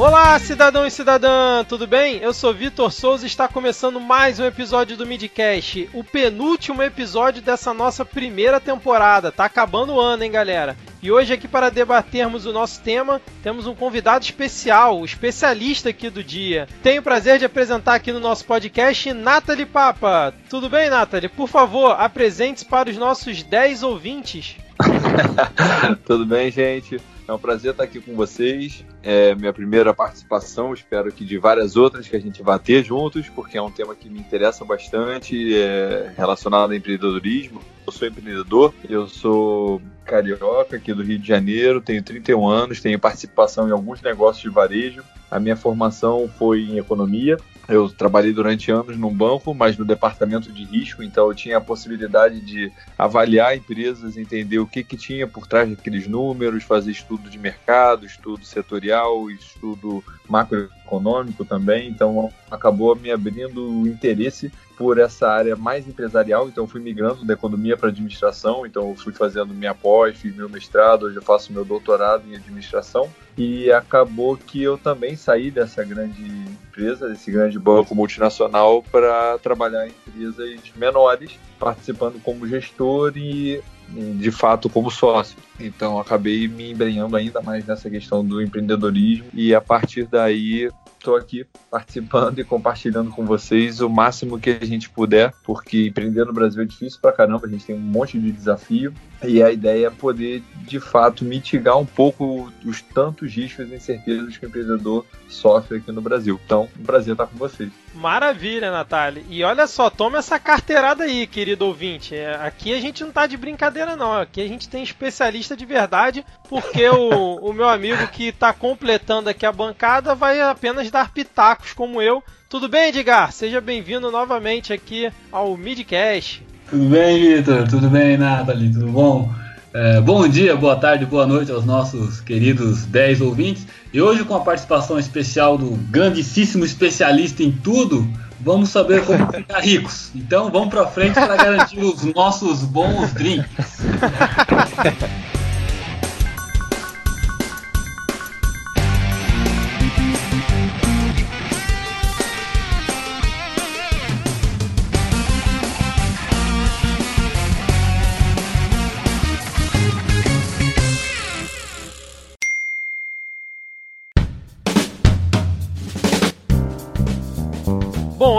Olá, cidadão e cidadã, tudo bem? Eu sou Vitor Souza e está começando mais um episódio do Midcast, o penúltimo episódio dessa nossa primeira temporada. Tá acabando o ano, hein, galera? E hoje aqui para debatermos o nosso tema, temos um convidado especial, o especialista aqui do dia. Tenho o prazer de apresentar aqui no nosso podcast Nathalie Papa. Tudo bem, Nathalie? Por favor, apresente-se para os nossos 10 ouvintes. Tudo bem, gente? É um prazer estar aqui com vocês. É minha primeira participação, espero que de várias outras que a gente vá ter juntos, porque é um tema que me interessa bastante, é relacionado ao empreendedorismo. Eu sou empreendedor, eu sou carioca aqui do Rio de Janeiro, tenho 31 anos, tenho participação em alguns negócios de varejo. A minha formação foi em economia, eu trabalhei durante anos num banco, mas no departamento de risco, então eu tinha a possibilidade de avaliar empresas, entender o que, que tinha por trás daqueles números, fazer estudo de mercado, estudo setorial, estudo macroeconômico também. Então acabou me abrindo o interesse por essa área mais empresarial, então fui migrando da economia para administração, então fui fazendo minha pós, fiz meu mestrado, hoje eu faço meu doutorado em administração e acabou que eu também saí dessa grande empresa, desse grande banco multinacional para trabalhar em empresas menores, participando como gestor e de fato como sócio. Então acabei me embrenhando ainda mais nessa questão do empreendedorismo e a partir daí estou aqui participando e compartilhando com vocês o máximo que a gente puder, porque empreender no Brasil é difícil pra caramba, a gente tem um monte de desafio e a ideia é poder, de fato, mitigar um pouco os tantos riscos e incertezas que o empreendedor sofre aqui no Brasil. Então, um prazer estar com vocês. Maravilha, Natália. E olha só, toma essa carteirada aí, querido ouvinte. É, aqui a gente não tá de brincadeira, não. Aqui a gente tem especialista de verdade, porque o, o meu amigo que tá completando aqui a bancada vai apenas dar pitacos como eu. Tudo bem, Edgar? Seja bem-vindo novamente aqui ao Midcast. Tudo bem, Vitor? Tudo bem, Nathalie? Tudo bom? É, bom dia, boa tarde, boa noite aos nossos queridos 10 ouvintes. E hoje, com a participação especial do grandíssimo especialista em tudo, vamos saber como ficar ricos. Então, vamos para frente para garantir os nossos bons drinks.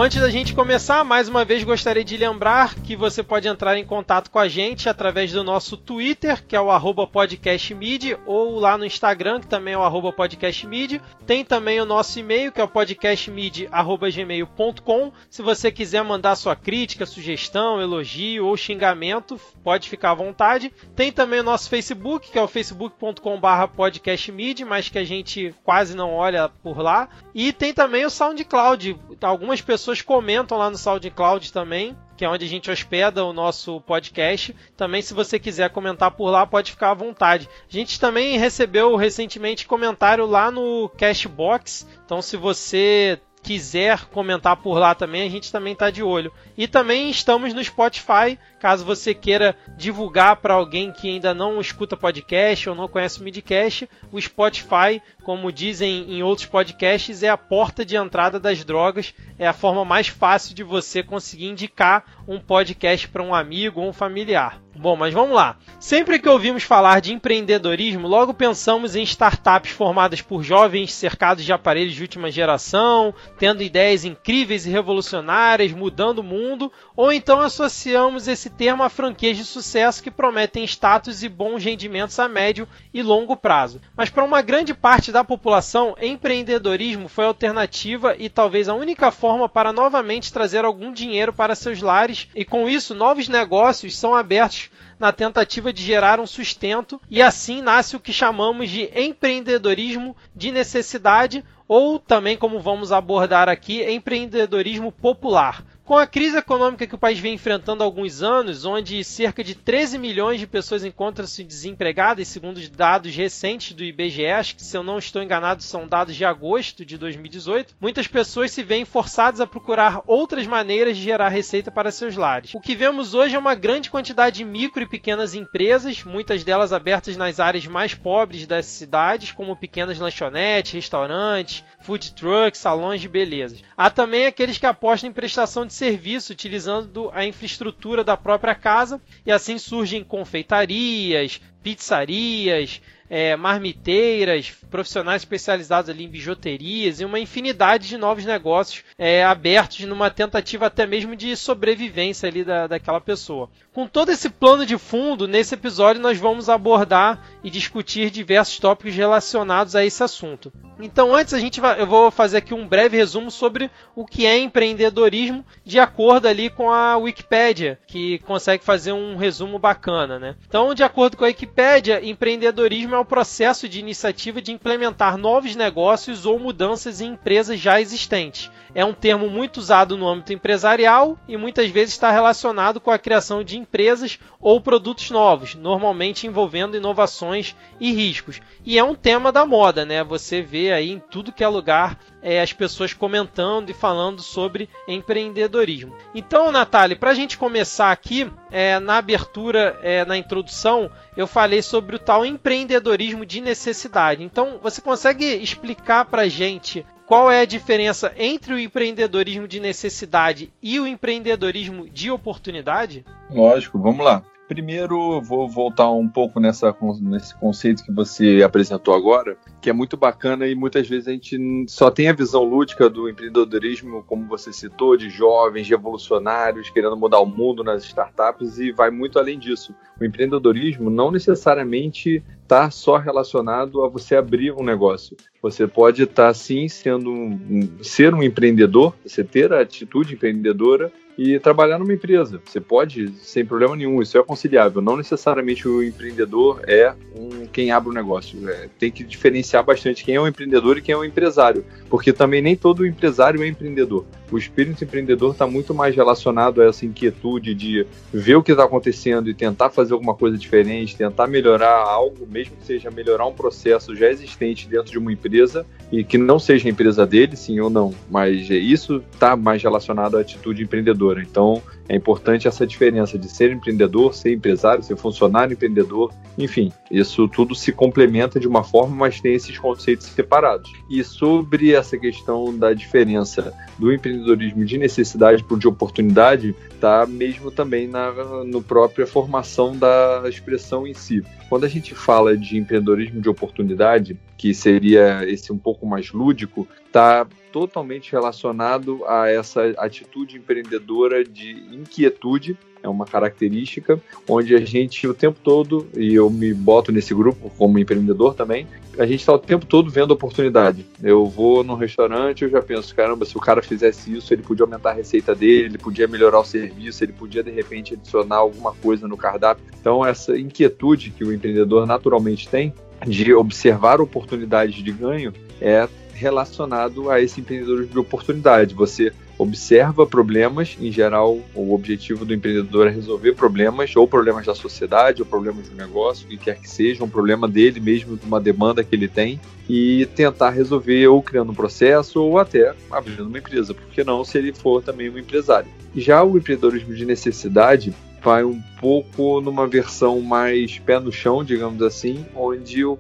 Antes da gente começar, mais uma vez gostaria de lembrar que você pode entrar em contato com a gente através do nosso Twitter, que é o podcastmid, ou lá no Instagram, que também é o podcastmid. Tem também o nosso e-mail, que é o podcastmid.gmail.com. Se você quiser mandar sua crítica, sugestão, elogio ou xingamento, pode ficar à vontade. Tem também o nosso Facebook, que é o facebook.com.br podcastmid, mas que a gente quase não olha por lá. E tem também o SoundCloud. Algumas pessoas comentam lá no SoundCloud também, que é onde a gente hospeda o nosso podcast. Também, se você quiser comentar por lá, pode ficar à vontade. A gente também recebeu recentemente comentário lá no Cashbox. Então, se você quiser comentar por lá também, a gente também está de olho. E também estamos no Spotify, caso você queira divulgar para alguém que ainda não escuta podcast ou não conhece o Midcast, o Spotify, como dizem em outros podcasts, é a porta de entrada das drogas, é a forma mais fácil de você conseguir indicar um podcast para um amigo ou um familiar. Bom, mas vamos lá. Sempre que ouvimos falar de empreendedorismo, logo pensamos em startups formadas por jovens cercados de aparelhos de última geração, tendo ideias incríveis e revolucionárias, mudando o mundo, ou então associamos esse termo a franquias de sucesso que prometem status e bons rendimentos a médio e longo prazo. Mas para uma grande parte da população, empreendedorismo foi a alternativa e talvez a única forma para novamente trazer algum dinheiro para seus lares, e com isso novos negócios são abertos na tentativa de gerar um sustento, e assim nasce o que chamamos de empreendedorismo de necessidade, ou também, como vamos abordar aqui, empreendedorismo popular. Com a crise econômica que o país vem enfrentando há alguns anos, onde cerca de 13 milhões de pessoas encontram-se desempregadas, segundo os dados recentes do IBGE, que se eu não estou enganado são dados de agosto de 2018, muitas pessoas se veem forçadas a procurar outras maneiras de gerar receita para seus lares. O que vemos hoje é uma grande quantidade de micro e pequenas empresas, muitas delas abertas nas áreas mais pobres das cidades, como pequenas lanchonetes, restaurantes, food trucks, salões de beleza. Há também aqueles que apostam em prestação de serviço utilizando a infraestrutura da própria casa e assim surgem confeitarias, pizzarias, é, marmiteiras, profissionais especializados ali em bijuterias e uma infinidade de novos negócios é, abertos numa tentativa até mesmo de sobrevivência ali da, daquela pessoa. Com todo esse plano de fundo, nesse episódio nós vamos abordar e discutir diversos tópicos relacionados a esse assunto. Então, antes a gente vai, eu vou fazer aqui um breve resumo sobre o que é empreendedorismo, de acordo ali com a Wikipédia, que consegue fazer um resumo bacana, né? Então, de acordo com a Wikipédia, empreendedorismo é o processo de iniciativa de implementar novos negócios ou mudanças em empresas já existentes. É um termo muito usado no âmbito empresarial e muitas vezes está relacionado com a criação de empresas ou produtos novos, normalmente envolvendo inovações e riscos. E é um tema da moda, né? Você vê aí em tudo que é lugar é, as pessoas comentando e falando sobre empreendedorismo. Então, Natália, para a gente começar aqui, é, na abertura, é, na introdução, eu falei sobre o tal empreendedorismo de necessidade. Então, você consegue explicar para a gente qual é a diferença entre o empreendedorismo de necessidade e o empreendedorismo de oportunidade? Lógico, vamos lá. Primeiro, vou voltar um pouco nessa, nesse conceito que você apresentou agora, que é muito bacana e muitas vezes a gente só tem a visão lúdica do empreendedorismo, como você citou, de jovens, revolucionários, querendo mudar o mundo nas startups e vai muito além disso. O empreendedorismo não necessariamente está só relacionado a você abrir um negócio. Você pode estar, tá, sim, sendo um, ser um empreendedor, você ter a atitude empreendedora e trabalhar numa empresa. Você pode, sem problema nenhum, isso é conciliável. Não necessariamente o empreendedor é um, quem abre o um negócio. É, tem que diferenciar bastante quem é um empreendedor e quem é um empresário, porque também nem todo empresário é empreendedor. O espírito empreendedor está muito mais relacionado a essa inquietude de ver o que está acontecendo e tentar fazer alguma coisa diferente, tentar melhorar algo, mesmo que seja melhorar um processo já existente dentro de uma empresa e que não seja a empresa dele, sim ou não. Mas isso está mais relacionado à atitude empreendedora. Então, é importante essa diferença de ser empreendedor, ser empresário, ser funcionário empreendedor, enfim, isso tudo se complementa de uma forma, mas tem esses conceitos separados. E sobre essa questão da diferença do empreendedorismo de necessidade para de oportunidade, está mesmo também na no própria formação da expressão em si. Quando a gente fala de empreendedorismo de oportunidade, que seria esse um pouco mais lúdico, está totalmente relacionado a essa atitude empreendedora de inquietude é uma característica onde a gente o tempo todo, e eu me boto nesse grupo como empreendedor também, a gente está o tempo todo vendo oportunidade. Eu vou num restaurante, eu já penso, caramba, se o cara fizesse isso, ele podia aumentar a receita dele, ele podia melhorar o serviço, ele podia de repente adicionar alguma coisa no cardápio. Então essa inquietude que o empreendedor naturalmente tem de observar oportunidades de ganho é relacionado a esse empreendedorismo de oportunidade. Você observa problemas, em geral, o objetivo do empreendedor é resolver problemas, ou problemas da sociedade, ou problemas do negócio, o que quer que seja, um problema dele mesmo, uma demanda que ele tem, e tentar resolver ou criando um processo, ou até abrindo uma empresa, porque não se ele for também um empresário. Já o empreendedorismo de necessidade vai um pouco numa versão mais pé no chão, digamos assim, onde o,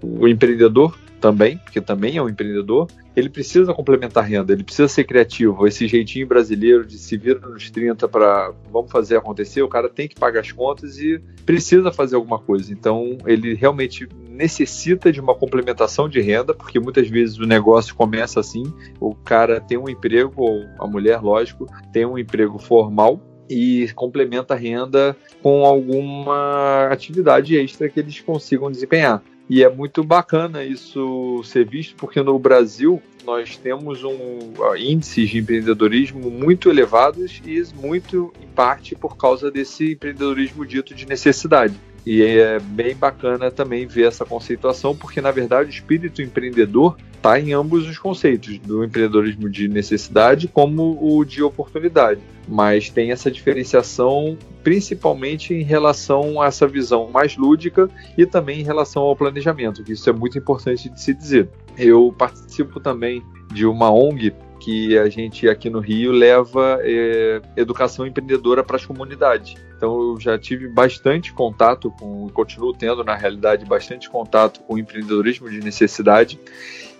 o empreendedor também, porque também é um empreendedor, ele precisa complementar renda, ele precisa ser criativo. Esse jeitinho brasileiro de se vir nos 30 para vamos fazer acontecer, o cara tem que pagar as contas e precisa fazer alguma coisa. Então, ele realmente necessita de uma complementação de renda, porque muitas vezes o negócio começa assim: o cara tem um emprego, ou a mulher, lógico, tem um emprego formal e complementa a renda com alguma atividade extra que eles consigam desempenhar. E é muito bacana isso ser visto, porque no Brasil nós temos um índices de empreendedorismo muito elevados e muito em parte por causa desse empreendedorismo dito de necessidade. E é bem bacana também ver essa conceituação, porque na verdade o espírito empreendedor está em ambos os conceitos, do empreendedorismo de necessidade como o de oportunidade. Mas tem essa diferenciação principalmente em relação a essa visão mais lúdica e também em relação ao planejamento, que isso é muito importante de se dizer. Eu participo também de uma ONG que a gente aqui no Rio leva é, educação empreendedora para as comunidades. Então eu já tive bastante contato com, continuo tendo na realidade bastante contato com empreendedorismo de necessidade.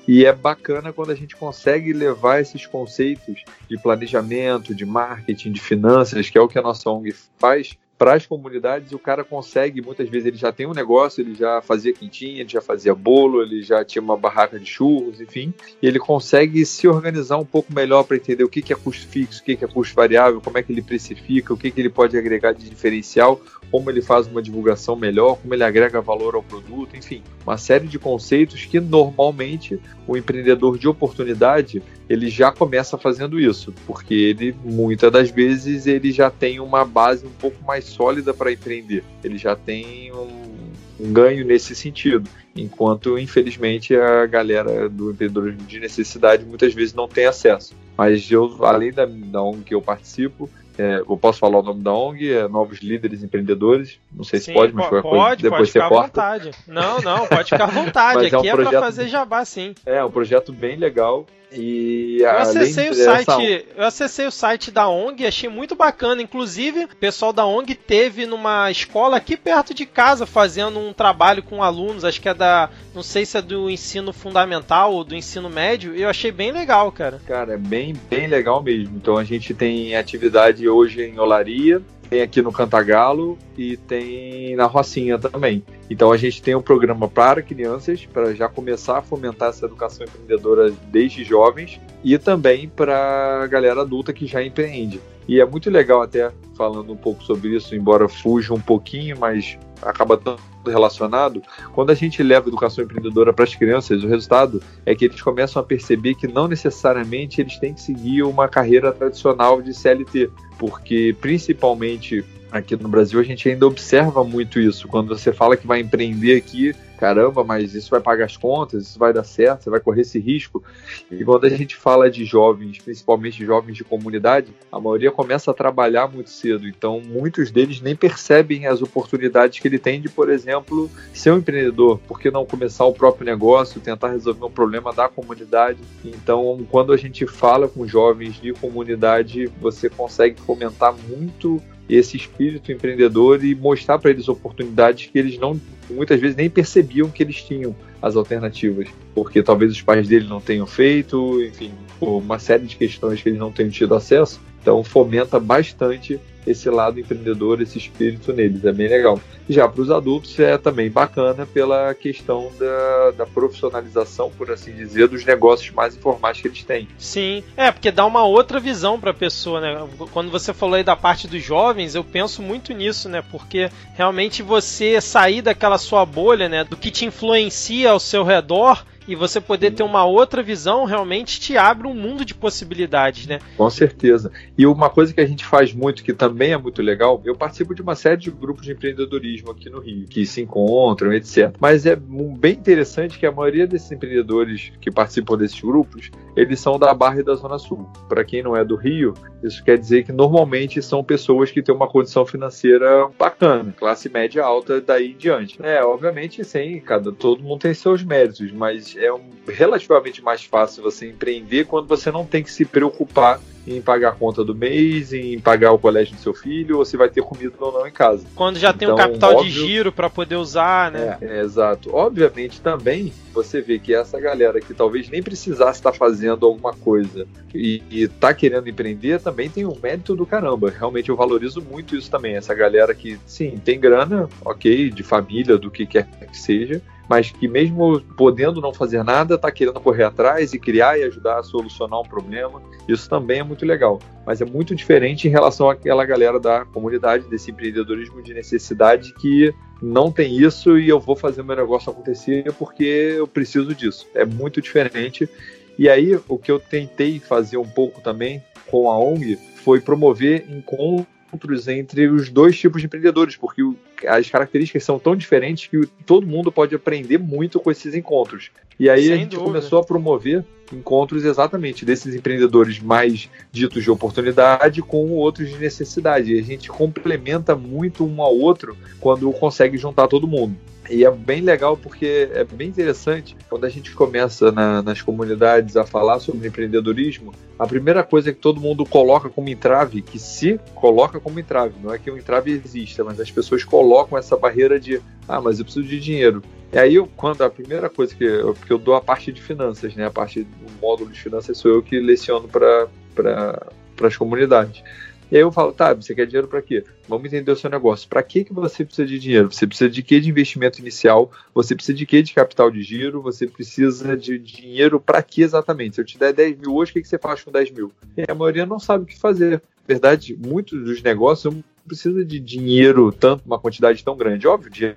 E é bacana quando a gente consegue levar esses conceitos de planejamento, de marketing, de finanças, que é o que a nossa ONG faz, para as comunidades, o cara consegue, muitas vezes ele já tem um negócio, ele já fazia quintinha, ele já fazia bolo, ele já tinha uma barraca de churros, enfim, e ele consegue se organizar um pouco melhor para entender o que, que é custo fixo, o que, que é custo variável, como é que ele precifica, o que, que ele pode agregar de diferencial, como ele faz uma divulgação melhor, como ele agrega valor ao produto, enfim, uma série de conceitos que normalmente o empreendedor de oportunidade ele já começa fazendo isso, porque ele muitas das vezes ele já tem uma base um pouco mais sólida para empreender, ele já tem um, um ganho nesse sentido, enquanto infelizmente a galera do empreendedorismo de necessidade muitas vezes não tem acesso. Mas eu, além da, da ONG que eu participo, é, eu posso falar o nome da ONG, é Novos Líderes Empreendedores. Não sei Sim, se pode, mas pode, pode, depois pode ficar corta. à vontade. Não, não, pode ficar à vontade. Aqui Mas é um é, projeto- fazer jabá, sim. É um projeto bem legal. E Eu acessei o site, eu acessei o site da ONG, achei muito bacana. Inclusive, o pessoal da ONG teve numa escola aqui perto de casa fazendo um trabalho com alunos, acho que é da, não sei se é do ensino fundamental ou do ensino médio, e eu achei bem legal, cara. Cara, é bem, bem legal mesmo. Então a gente tem atividade hoje em Olaria, tem aqui no Cantagalo e tem na Rocinha também. Então a gente tem um programa para crianças, para já começar a fomentar essa educação empreendedora desde jovens, e também para a galera adulta que já empreende. E é muito legal até falando um pouco sobre isso, embora fuja um pouquinho, mas acaba relacionado. Quando a gente leva educação empreendedora para as crianças, o resultado é que eles começam a perceber que não necessariamente eles têm que seguir uma carreira tradicional de CLT, porque principalmente aqui no Brasil a gente ainda observa muito isso. Quando você fala que vai empreender aqui, caramba, mas isso vai pagar as contas, isso vai dar certo, você vai correr esse risco. E quando a gente fala de jovens, principalmente jovens de comunidade, a maioria começa a trabalhar muito cedo. Então, muitos deles nem percebem as oportunidades que ele tem de, por exemplo, ser um empreendedor. Por que não começar o próprio negócio, tentar resolver um problema da comunidade? Então, quando a gente fala com jovens de comunidade, você consegue fomentar muito esse espírito empreendedor e mostrar para eles oportunidades que eles não muitas vezes nem percebiam que eles tinham as alternativas, porque talvez os pais dele não tenham feito, enfim, por uma série de questões que eles não tenham tido acesso. Então fomenta bastante esse lado empreendedor, esse espírito neles, é bem legal. Já para os adultos é também bacana pela questão da, da profissionalização, por assim dizer, dos negócios mais informais que eles têm. Sim, é, porque dá uma outra visão pra pessoa, né? Quando você falou aí da parte dos jovens, eu penso muito nisso, né? Porque realmente você sair daquela sua bolha, né? Do que te influencia ao seu redor e você poder ter uma outra visão realmente te abre um mundo de possibilidades, né? Com certeza. E uma coisa que a gente faz muito, que também é muito legal, eu participo de uma série de grupos de empreendedorismo aqui no Rio, que se encontram, etc. Mas é bem interessante que a maioria desses empreendedores que participam desses grupos, eles são da Barra e da Zona Sul. Para quem não é do Rio, isso quer dizer que normalmente são pessoas que têm uma condição financeira bacana, classe média alta daí em diante. É, obviamente, sim, cada todo mundo tem seus méritos, mas é um, relativamente mais fácil você empreender quando você não tem que se preocupar em pagar a conta do mês, em pagar o colégio do seu filho, ou se vai ter comida ou não em casa. Quando já tem um Então, capital óbvio- de giro pra poder usar, né? É, é, exato. Obviamente também você vê que essa galera que talvez nem precisasse estar fazendo alguma coisa e, e tá querendo empreender também tem um mérito do caramba. Realmente eu valorizo muito isso também. Essa galera que, sim, tem grana, ok, de família, do que quer que seja, mas que mesmo podendo não fazer nada, tá querendo correr atrás e criar e ajudar a solucionar um problema. Isso também é muito legal. Mas é muito diferente em relação àquela galera da comunidade, desse empreendedorismo de necessidade que não tem isso e eu vou fazer meu negócio acontecer porque eu preciso disso. É muito diferente. E aí, o que eu tentei fazer um pouco também com a ONG foi promover encontros entre os dois tipos de empreendedores, porque as características são tão diferentes que todo mundo pode aprender muito com esses encontros. E aí Sem a gente dúvida. começou a promover encontros exatamente desses empreendedores mais ditos de oportunidade com outros de necessidade. E a gente complementa muito um ao outro quando consegue juntar todo mundo. E é bem legal porque é bem interessante quando a gente começa na, nas comunidades a falar sobre empreendedorismo. A primeira coisa que todo mundo coloca como entrave, que se coloca como entrave, não é que o entrave exista, mas as pessoas colocam essa barreira de ah, mas eu preciso de dinheiro. E aí, eu, quando a primeira coisa que eu, porque eu dou a parte de finanças, né? A parte do módulo de finanças sou eu que leciono para pra, as comunidades. E aí eu falo, tá, você quer dinheiro para quê? Vamos entender o seu negócio. Para que, que você precisa de dinheiro? Você precisa de quê de investimento inicial? Você precisa de quê de capital de giro? Você precisa de dinheiro para quê exatamente? Se eu te der 10 mil hoje, o que, que você faz com 10 mil? E a maioria não sabe o que fazer. Na verdade, muitos dos negócios não precisa de dinheiro, tanto uma quantidade tão grande. Óbvio, dinheiro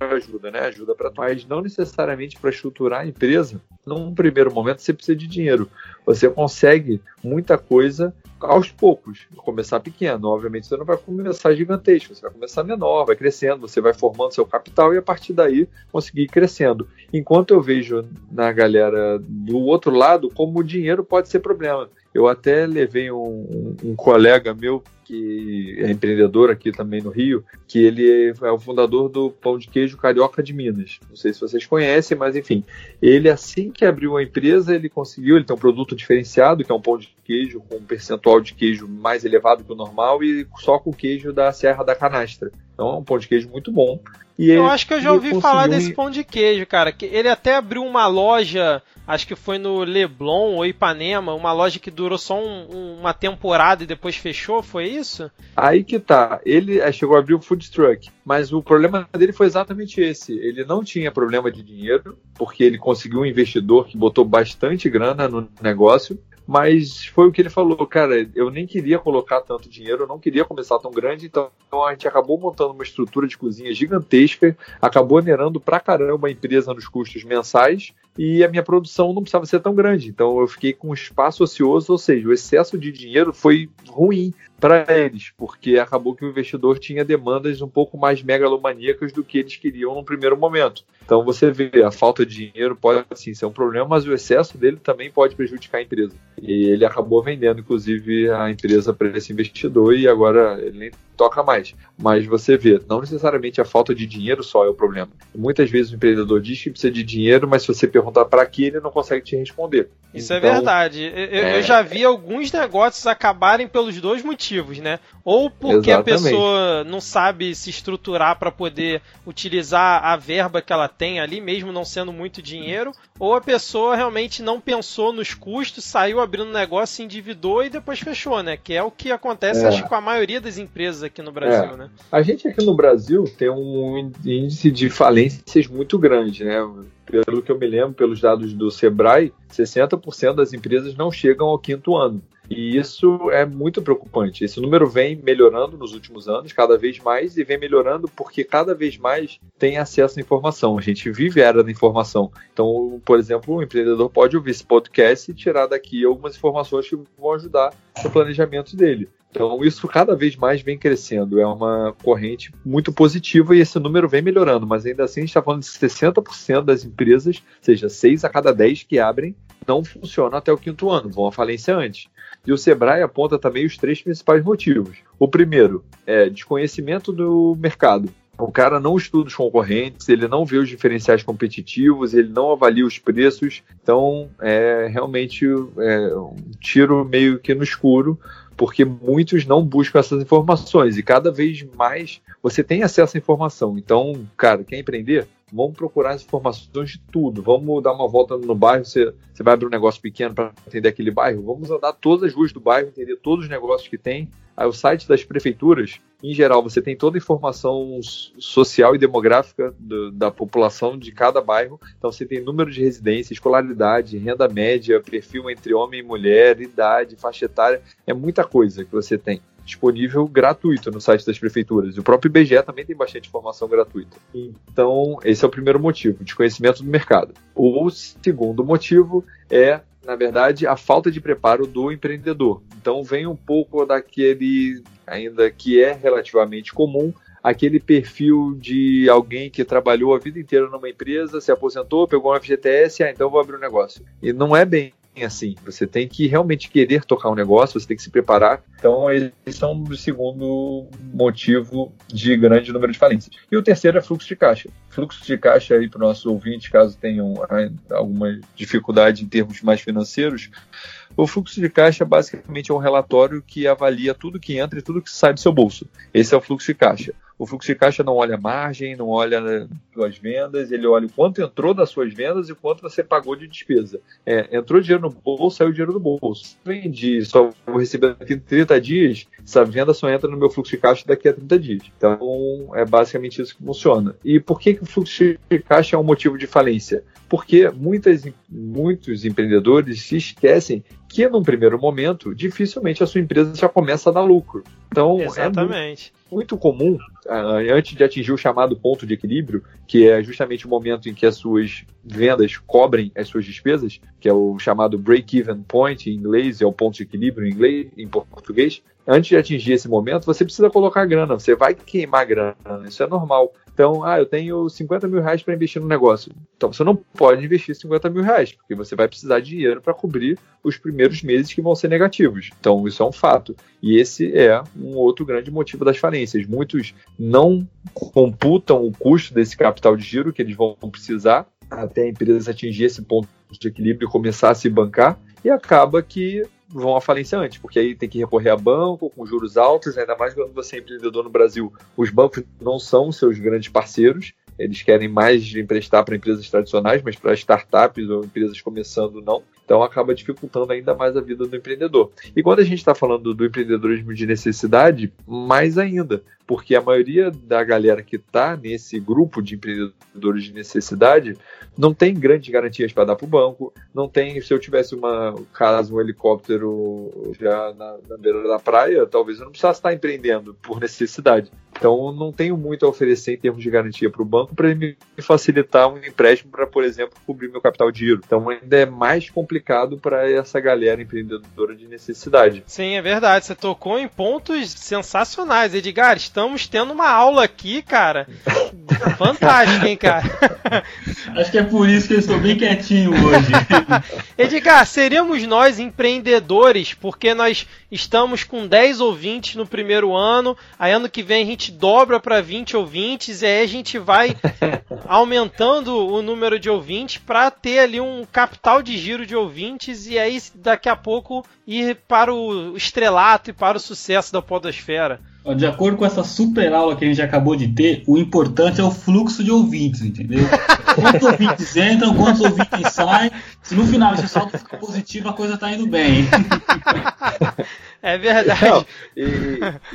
ajuda, né? Ajuda para mas não necessariamente para estruturar a empresa. Num primeiro momento você precisa de dinheiro. Você consegue muita coisa aos poucos, começar pequeno. Obviamente você não vai começar gigantesco, você vai começar menor, vai crescendo, você vai formando seu capital e a partir daí conseguir ir crescendo. Enquanto eu vejo na galera do outro lado como o dinheiro pode ser problema. Eu até levei um, um colega meu que é empreendedor aqui também no Rio, que ele é o fundador do pão de queijo carioca de Minas. Não sei se vocês conhecem, mas enfim, ele assim que abriu a empresa, ele conseguiu, ele tem um produto diferenciado, que é um pão de queijo com um percentual de queijo mais elevado que o normal e só com queijo da Serra da Canastra. Então é um pão de queijo muito bom. E eu acho que eu já ouvi falar desse pão de queijo, cara. Ele até abriu uma loja acho que foi no Leblon ou Ipanema, uma loja que durou só um, uma temporada e depois fechou, foi isso? Aí que tá. Ele chegou a abrir o food truck, mas o problema dele foi exatamente esse. Ele não tinha problema de dinheiro, porque ele conseguiu um investidor que botou bastante grana no negócio mas foi o que ele falou, cara, eu nem queria colocar tanto dinheiro, eu não queria começar tão grande, então a gente acabou montando uma estrutura de cozinha gigantesca, acabou onerando pra caramba a empresa nos custos mensais, e a minha produção não precisava ser tão grande. Então eu fiquei com espaço ocioso, ou seja, o excesso de dinheiro foi ruim para eles, porque acabou que o investidor tinha demandas um pouco mais megalomaníacas do que eles queriam no primeiro momento. Então você vê, a falta de dinheiro pode sim ser um problema, mas o excesso dele também pode prejudicar a empresa. E ele acabou vendendo, inclusive, a empresa para esse investidor e agora ele nem toca mais. Mas você vê, não necessariamente a falta de dinheiro só é o problema. Muitas vezes o empreendedor diz que precisa de dinheiro, mas se você perguntar para que, ele não consegue te responder. Isso é então, é verdade. Eu, é... eu, já vi alguns negócios acabarem pelos dois motivos, né? Ou porque Exatamente. a pessoa não sabe se estruturar para poder utilizar a verba que ela tem ali, mesmo não sendo muito dinheiro, ou a pessoa realmente não pensou nos custos, saiu abrindo um negócio, se endividou e depois fechou, né? Que é o que acontece, é. acho, com a maioria das empresas aqui no Brasil, é. né? A gente aqui no Brasil tem um índice de falências muito grande, né? Pelo que eu me lembro, pelos dados do Sebrae, 60% das empresas não chegam ao quinto ano. E isso é muito preocupante. Esse número vem melhorando nos últimos anos, cada vez mais, e vem melhorando porque cada vez mais tem acesso à informação. A gente vive a era da informação. Então, por exemplo, o empreendedor pode ouvir esse podcast e tirar daqui algumas informações que vão ajudar no planejamento dele. Então, isso cada vez mais vem crescendo. É uma corrente muito positiva e esse número vem melhorando, mas ainda assim a gente está falando de 60% das empresas, ou seja, 6 a cada 10 que abrem, não funcionam até o quinto ano, vão à falência antes. E o Sebrae aponta também os três principais motivos. O primeiro é desconhecimento do mercado. O cara não estuda os concorrentes, ele não vê os diferenciais competitivos, ele não avalia os preços. Então, é realmente é, um tiro meio que no escuro, porque muitos não buscam essas informações e cada vez mais você tem acesso à informação. Então, cara, quer empreender? Vamos procurar as informações de tudo. Vamos dar uma volta no bairro. Você, você vai abrir um negócio pequeno para atender aquele bairro. Vamos andar todas as ruas do bairro, entender todos os negócios que tem. Aí, o site das prefeituras, em geral, você tem toda a informação social e demográfica do, da população de cada bairro. Então, você tem número de residência, escolaridade, renda média, perfil entre homem e mulher, idade, faixa etária. É muita coisa que você tem disponível gratuito no site das prefeituras. O próprio IBGE também tem bastante informação gratuita. Então, esse é o primeiro motivo, desconhecimento do mercado. O segundo motivo é, na verdade, a falta de preparo do empreendedor. Então, vem um pouco daquele, ainda que é relativamente comum, aquele perfil de alguém que trabalhou a vida inteira numa empresa, se aposentou, pegou um FGTS, ah, então vou abrir um negócio. E não é bem assim. Você tem que realmente querer tocar um negócio, você tem que se preparar. Então, eles são o segundo motivo de grande número de falências. E o terceiro é fluxo de caixa. Fluxo de caixa aí para o nosso ouvinte, caso tenham alguma dificuldade em termos mais financeiros, o fluxo de caixa basicamente é um relatório que avalia tudo que entra e tudo que sai do seu bolso. Esse é o fluxo de caixa. O fluxo de caixa não olha margem, não olha suas vendas, ele olha o quanto entrou das suas vendas e o quanto você pagou de despesa. É, entrou dinheiro no bolso, saiu dinheiro do bolso. Vendi, só vou receber daqui a 30 dias, essa venda só entra no meu fluxo de caixa daqui a 30 dias. Então, é basicamente isso que funciona. E por que, que o fluxo de caixa é um motivo de falência? Porque muitas, muitos empreendedores se esquecem que, num primeiro momento, dificilmente a sua empresa já começa a dar lucro. Então, Exatamente. é muito, muito comum, antes de atingir o chamado ponto de equilíbrio, que é justamente o momento em que as suas vendas cobrem as suas despesas, que é o chamado break-even point em inglês, é o ponto de equilíbrio em inglês, em português. Antes de atingir esse momento, você precisa colocar grana, você vai queimar grana, isso é normal. Então, ah, eu tenho 50 mil reais para investir no negócio. Então, você não pode investir 50 mil reais, porque você vai precisar de dinheiro para cobrir os primeiros meses que vão ser negativos. Então, isso é um fato. E esse é um outro grande motivo das falências. Muitos não computam o custo desse capital de giro que eles vão precisar até a empresa atingir esse ponto de equilíbrio e começar a se bancar. E acaba que vão à falência antes, porque aí tem que recorrer a banco com juros altos, ainda mais quando você é empreendedor no Brasil. Os bancos não são seus grandes parceiros, eles querem mais emprestar para empresas tradicionais, mas para startups ou empresas começando não. Então acaba dificultando ainda mais a vida do empreendedor. E quando a gente está falando do empreendedorismo de necessidade, mais ainda, porque a maioria da galera que está nesse grupo de empreendedores de necessidade não tem grandes garantias para dar para o banco, não tem, se eu tivesse uma caso um helicóptero já na, na beira da praia, talvez eu não precisasse estar empreendendo por necessidade. Então não tenho muito a oferecer em termos de garantia para o banco para me facilitar um empréstimo para, por exemplo, cobrir meu capital de giro. Então ainda é mais complicado para essa galera empreendedora de necessidade. Sim, é verdade. Você tocou em pontos sensacionais. Edgar, estamos tendo uma aula aqui, cara. Fantástico, hein, cara? Acho que é por isso que eu estou bem quietinho hoje. Edgar, seríamos nós empreendedores porque nós estamos com 10 ouvintes no primeiro ano, aí ano que vem a gente dobra para 20 ouvintes, e aí a gente vai aumentando o número de ouvintes para ter ali um capital de giro de ouvintes e aí daqui a pouco ir para o estrelato e para o sucesso da podosfera. De acordo com essa super aula que a gente acabou de ter, o importante é o fluxo de ouvintes, entendeu? Quantos ouvintes entram, quantos ouvintes saem. Se no final esse saldo fica positivo, a coisa tá indo bem. É verdade. Não, e,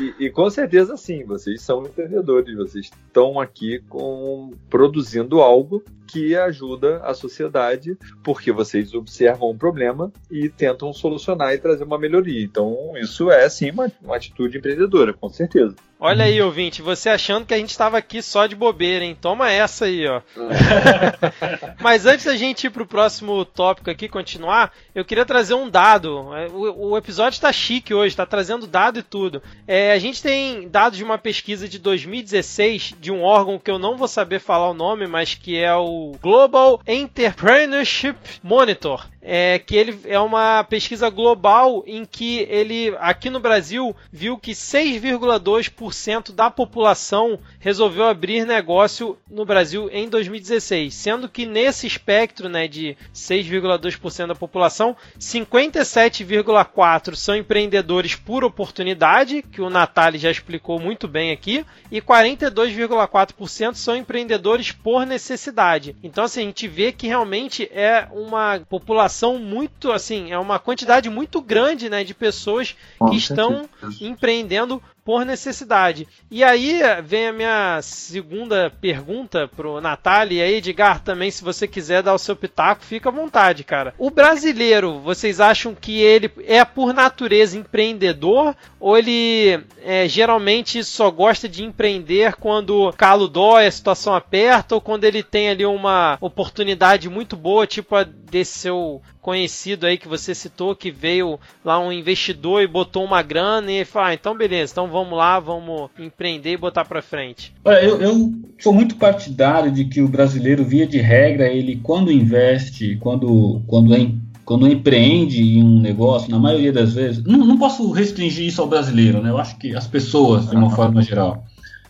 e, e, com certeza sim, vocês são empreendedores, vocês estão aqui com, produzindo algo que ajuda a sociedade, porque vocês observam um problema e tentam solucionar e trazer uma melhoria. Então, isso é sim uma, uma atitude empreendedora, com certeza. Olha aí, ouvinte, você achando que a gente estava aqui só de bobeira, hein? Toma essa aí, ó. Mas antes da gente ir pro próximo tópico aqui, continuar, eu queria trazer um dado. É, o, o episódio está chique hoje, está trazendo dado e tudo. É, a gente tem dados de uma pesquisa de 2016 de um órgão que eu não vou saber falar o nome, mas que é o Global Entrepreneurship Monitor é que ele é uma pesquisa global em que ele, aqui no Brasil, viu que 6,2% da população resolveu abrir negócio no Brasil em 2016, sendo que nesse espectro né, de 6,2% da população, 57,4% são empreendedores por oportunidade, que o Natali já explicou muito bem aqui, e 42,4% são empreendedores por necessidade. Então, assim, a gente vê que realmente é uma população muito, assim, é uma quantidade muito grande, né, de pessoas que estão empreendendo por necessidade. E aí vem a minha segunda pergunta pro Natália e aí, Edgar, também, se você quiser dar o seu pitaco, fica à vontade, cara. O brasileiro, vocês acham que ele é por natureza empreendedor ou ele é, geralmente só gosta de empreender quando calo dói, a situação aperta ou quando ele tem ali uma oportunidade muito boa, tipo a desse seu conhecido aí que você citou, que veio lá um investidor e botou uma grana e falou, ah, então beleza, então vamos lá, vamos empreender e botar para frente? Olha, eu, eu, sou muito partidário de que o brasileiro, via de regra, ele quando investe, quando, quando é quando empreende em um negócio, na maioria das vezes, não, não posso restringir isso ao brasileiro, né? Eu acho que as pessoas, de uma forma geral.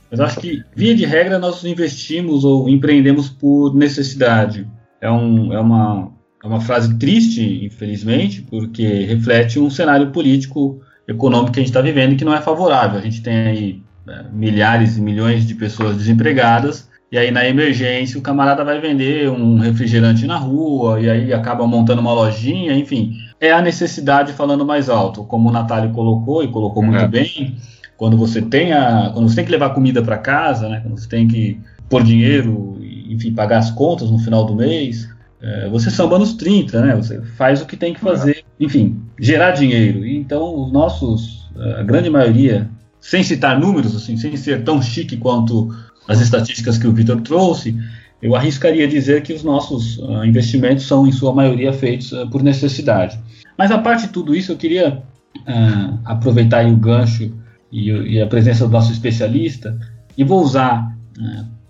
Mas acho que, via de regra, nós investimos ou empreendemos por necessidade. É, um, é, uma, é uma frase triste, infelizmente, porque reflete um cenário político, econômico que a gente está vivendo e que não é favorável. A gente tem aí é, milhares e milhões de pessoas desempregadas, e aí na emergência o camarada vai vender um refrigerante na rua, e aí acaba montando uma lojinha, enfim. É a necessidade falando mais alto, como o Natália colocou, e colocou muito é. bem, quando você tem a, quando você tem que levar comida para casa, né, quando você tem que pôr dinheiro, enfim, pagar as contas no final do mês, é, você samba nos 30, né? Você faz o que tem que fazer, enfim, gerar dinheiro. Então, os nossos, a grande maioria sem citar números, assim, sem ser tão chique quanto as estatísticas que o Vitor trouxe, eu arriscaria dizer que os nossos uh, investimentos são, em sua maioria, feitos uh, por necessidade. Mas, a parte de tudo isso, eu queria uh, aproveitar o gancho e, e, a presença do nosso especialista e vou usar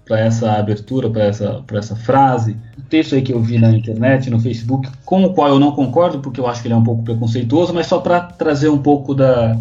para essa abertura, para essa, essa frase, um texto aí que eu vi na internet, no Facebook, com o qual eu não concordo, porque eu acho que ele é um pouco preconceituoso, mas só para trazer um pouco da,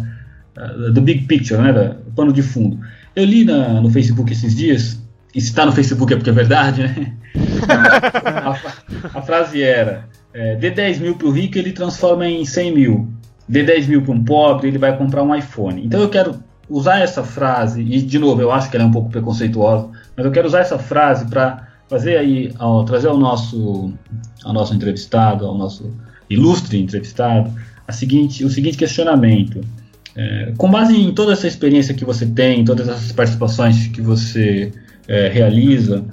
do big picture, né, do pano de fundo. Eu li na, no Facebook esses dias, e se está no Facebook é porque é verdade, né? a, a, frase era: é, dê 10 mil para o rico, ele transforma em 100 mil. Dê 10 mil para um pobre, ele vai comprar um iPhone. Então eu quero usar essa frase, e de novo, eu acho que ela é um pouco preconceituosa, mas eu quero usar essa frase para fazer aí, ao, trazer ao nosso, ao nosso entrevistado, ao nosso ilustre entrevistado, a seguinte, o seguinte questionamento. É, com base em toda essa experiência que você tem, todas essas participações que você é, realiza,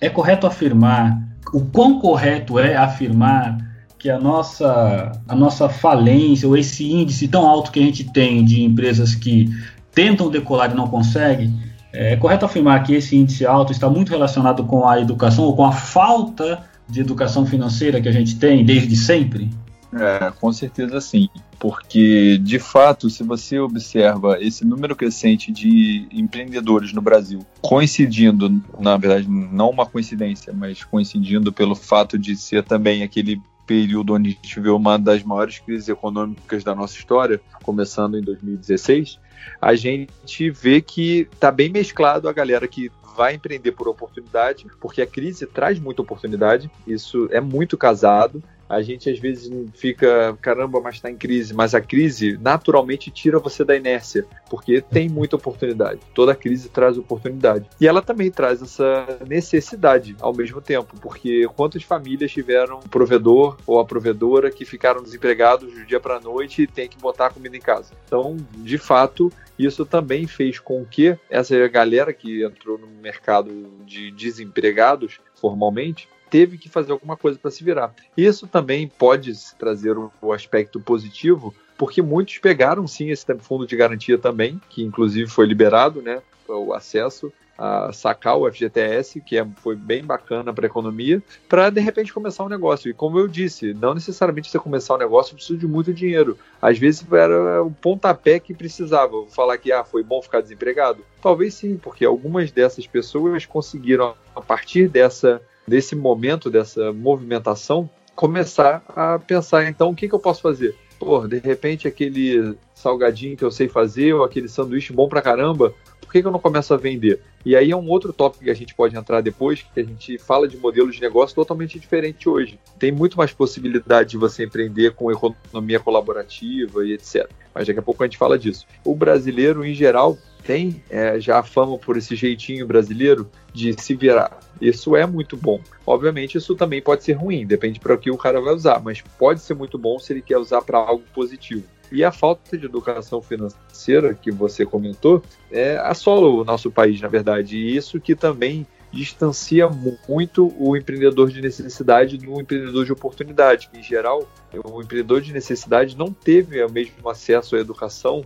é correto afirmar, o quão correto é afirmar que a nossa, a nossa falência, ou esse índice tão alto que a gente tem de empresas que tentam decolar e não conseguem, é correto afirmar que esse índice alto está muito relacionado com a educação ou com a falta de educação financeira que a gente tem desde sempre? É, com certeza sim, porque de fato, se você observa esse número crescente de empreendedores no Brasil, coincidindo, na verdade, não uma coincidência, mas coincidindo pelo fato de ser também aquele período onde a gente vê uma das maiores crises econômicas da nossa história, começando em 2016, a gente vê que está bem mesclado a galera que vai empreender por oportunidade, porque a crise traz muita oportunidade, isso é muito casado, a gente às vezes fica, caramba, mas está em crise. Mas a crise naturalmente tira você da inércia, porque tem muita oportunidade. Toda crise traz oportunidade. E ela também traz essa necessidade ao mesmo tempo, porque quantas famílias tiveram um provedor ou a provedora que ficaram desempregados do dia para a noite e tem que botar comida em casa. Então, de fato, isso também fez com que essa galera que entrou no mercado de desempregados formalmente teve que fazer alguma coisa para se virar. Isso também pode trazer o um, aspecto positivo, porque muitos pegaram sim esse fundo de garantia também, que inclusive foi liberado, né, o acesso a sacar o FGTS, que é, foi bem bacana para a economia, para de repente começar um negócio. E como eu disse, não necessariamente você começar um negócio precisa de muito dinheiro. Às vezes era o pontapé que precisava. Vou falar que ah, foi bom ficar desempregado? Talvez sim, porque algumas dessas pessoas conseguiram, a partir dessa nesse momento dessa movimentação, começar a pensar, então, o que, que eu posso fazer? Pô, de repente aquele salgadinho que eu sei fazer, ou aquele sanduíche bom pra caramba, por que, que eu não começo a vender? E aí é um outro tópico que a gente pode entrar depois, que a gente fala de modelos de negócio totalmente diferente hoje. Tem muito mais possibilidade de você empreender com economia colaborativa e etc. Mas daqui a pouco a gente fala disso. O brasileiro, em geral, tem é, já a fama por esse jeitinho brasileiro de se virar. Isso é muito bom. Obviamente, isso também pode ser ruim, depende para o que o cara vai usar, mas pode ser muito bom se ele quer usar para algo positivo. E a falta de educação financeira que você comentou é, assola o nosso país, na verdade. E isso que também distancia muito o empreendedor de necessidade do empreendedor de oportunidade. Em geral, o empreendedor de necessidade não teve o mesmo acesso à educação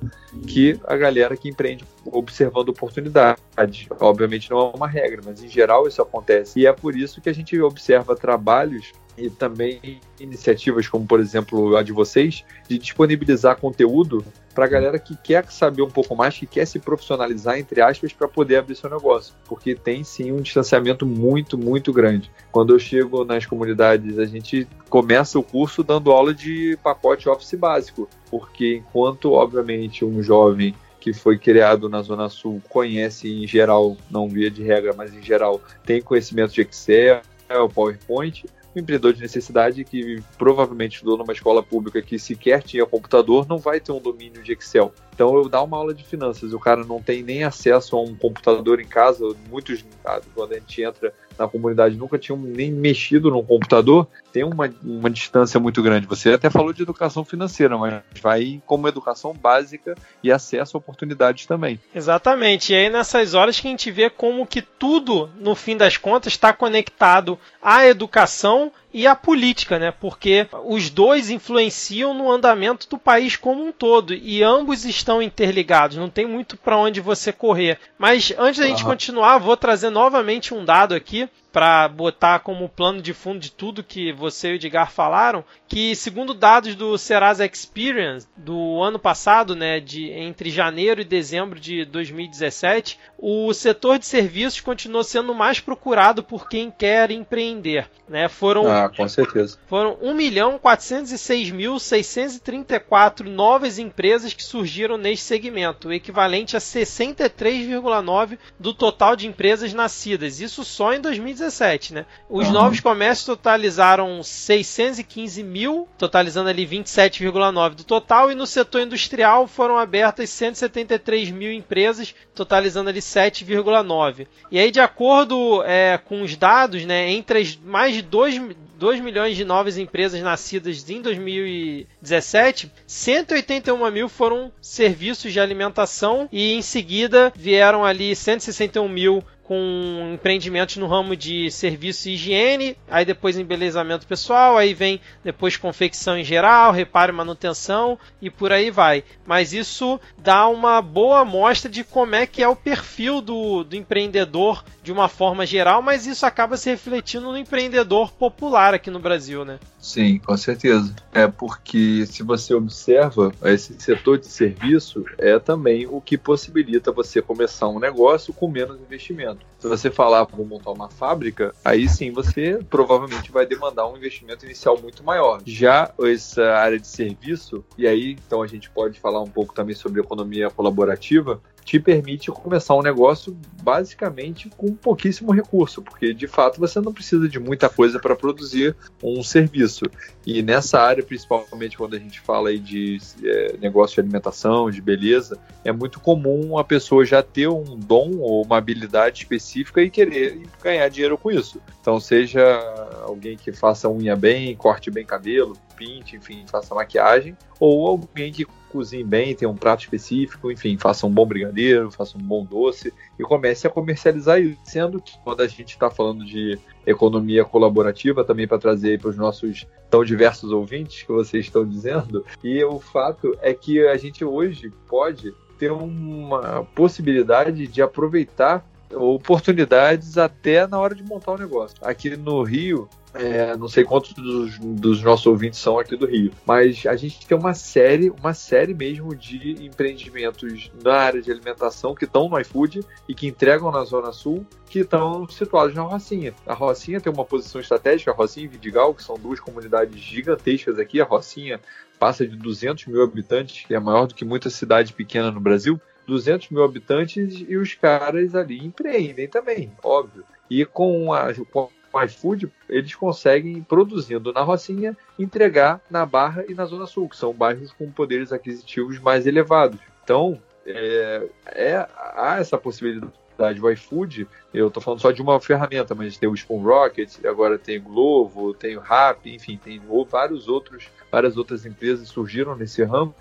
que a galera que empreende observando oportunidade. Obviamente não é uma regra, mas em geral isso acontece. E é por isso que a gente observa trabalhos e também iniciativas como, por exemplo, a de vocês, de disponibilizar conteúdo para a galera que quer saber um pouco mais, que quer se profissionalizar, entre aspas, para poder abrir seu negócio. Porque tem sim um distanciamento muito, muito grande. Quando eu chego nas comunidades, a gente começa o curso dando aula de pacote Office básico. Porque enquanto, obviamente, um jovem que foi criado na Zona Sul conhece em geral, não via de regra, mas em geral, tem conhecimento de Excel, PowerPoint, um empreendedor de necessidade que provavelmente estudou numa escola pública que sequer tinha computador não vai ter um domínio de Excel. Então eu dar uma aula de finanças, o cara não tem nem acesso a um computador em casa, muitos quando a gente entra na comunidade nunca tinham nem mexido no computador, tem uma, uma distância muito grande. Você até falou de educação financeira, mas vai como educação básica e acesso a oportunidades também. Exatamente. E aí nessas horas que a gente vê como que tudo, no fim das contas, está conectado à educação e a política, né? Porque os dois influenciam no andamento do país como um todo e ambos estão interligados. Não tem muito para onde você correr. Mas antes da gente continuar, vou trazer novamente um dado aqui para botar como plano de fundo de tudo que você e o Edgar falaram, que segundo dados do Serasa Experience do ano passado, né, de entre janeiro e dezembro de 2017, o setor de serviços continuou sendo mais procurado por quem quer empreender, né? Foram Ah, com certeza. Foram 1.406.634 novas empresas que surgiram neste segmento, o equivalente a 63,9 do total de empresas nascidas. Isso só em 2017. 2017, né? Os uhum. novos comércios totalizaram 615 mil, totalizando ali 27,9 do total, e no setor industrial foram abertas 173 mil empresas, totalizando ali 7,9. E aí, de acordo é, com os dados, né, entre as mais de 2, 2 milhões de novas empresas nascidas em 2017, 181 mil foram serviços de alimentação e em seguida vieram ali 161 mil com empreendimentos no ramo de serviço e higiene, aí depois embelezamento pessoal, aí vem depois confecção em geral, reparo e manutenção e por aí vai. Mas isso dá uma boa amostra de como é que é o perfil do, do empreendedor de uma forma geral, mas isso acaba se refletindo no empreendedor popular aqui no Brasil, né? Sim, com certeza. É porque se você observa, esse setor de serviço é também o que possibilita você começar um negócio com menos investimento. Se você falar vou montar uma fábrica, aí sim você provavelmente vai demandar um investimento inicial muito maior. Já essa área de serviço, e aí então a gente pode falar um pouco também sobre economia colaborativa, te permite começar um negócio basicamente com pouquíssimo recurso, porque de fato você não precisa de muita coisa para produzir um serviço. E nessa área, principalmente quando a gente fala aí de é, negócio de alimentação, de beleza, é muito comum a pessoa já ter um dom ou uma habilidade específica e querer ganhar dinheiro com isso. Então, seja alguém que faça unha bem, corte bem cabelo, pinte, enfim, faça maquiagem, ou alguém que cozinhe bem, tenha um prato específico, enfim, faça um bom brigadeiro, faça um bom doce e comece a comercializar isso. Sendo que quando a gente está falando de economia colaborativa, também para trazer para os nossos tão diversos ouvintes que vocês estão dizendo, e o fato é que a gente hoje pode ter uma possibilidade de aproveitar oportunidades até na hora de montar o um negócio. Aqui no Rio, é, não sei quantos dos, dos, nossos ouvintes são aqui do Rio, mas a gente tem uma série, uma série mesmo de empreendimentos na área de alimentação que estão no iFood e que entregam na Zona Sul, que estão situados na Rocinha. A Rocinha tem uma posição estratégica, a Rocinha e Vidigal, que são duas comunidades gigantescas aqui. A Rocinha passa de 200 mil habitantes, que é maior do que muita cidade pequena no Brasil. 200 mil habitantes e os caras ali empreendem também, óbvio. E com a, com a iFood, eles conseguem, produzindo na Rocinha, entregar na Barra e na Zona Sul, que são bairros com poderes aquisitivos mais elevados. Então, é, é, há essa possibilidade. O iFood, eu estou falando só de uma ferramenta, mas tem o Spoon Rocket, agora tem o Glovo, tem o Rap, enfim, tem vários outros, várias outras empresas surgiram nesse ramo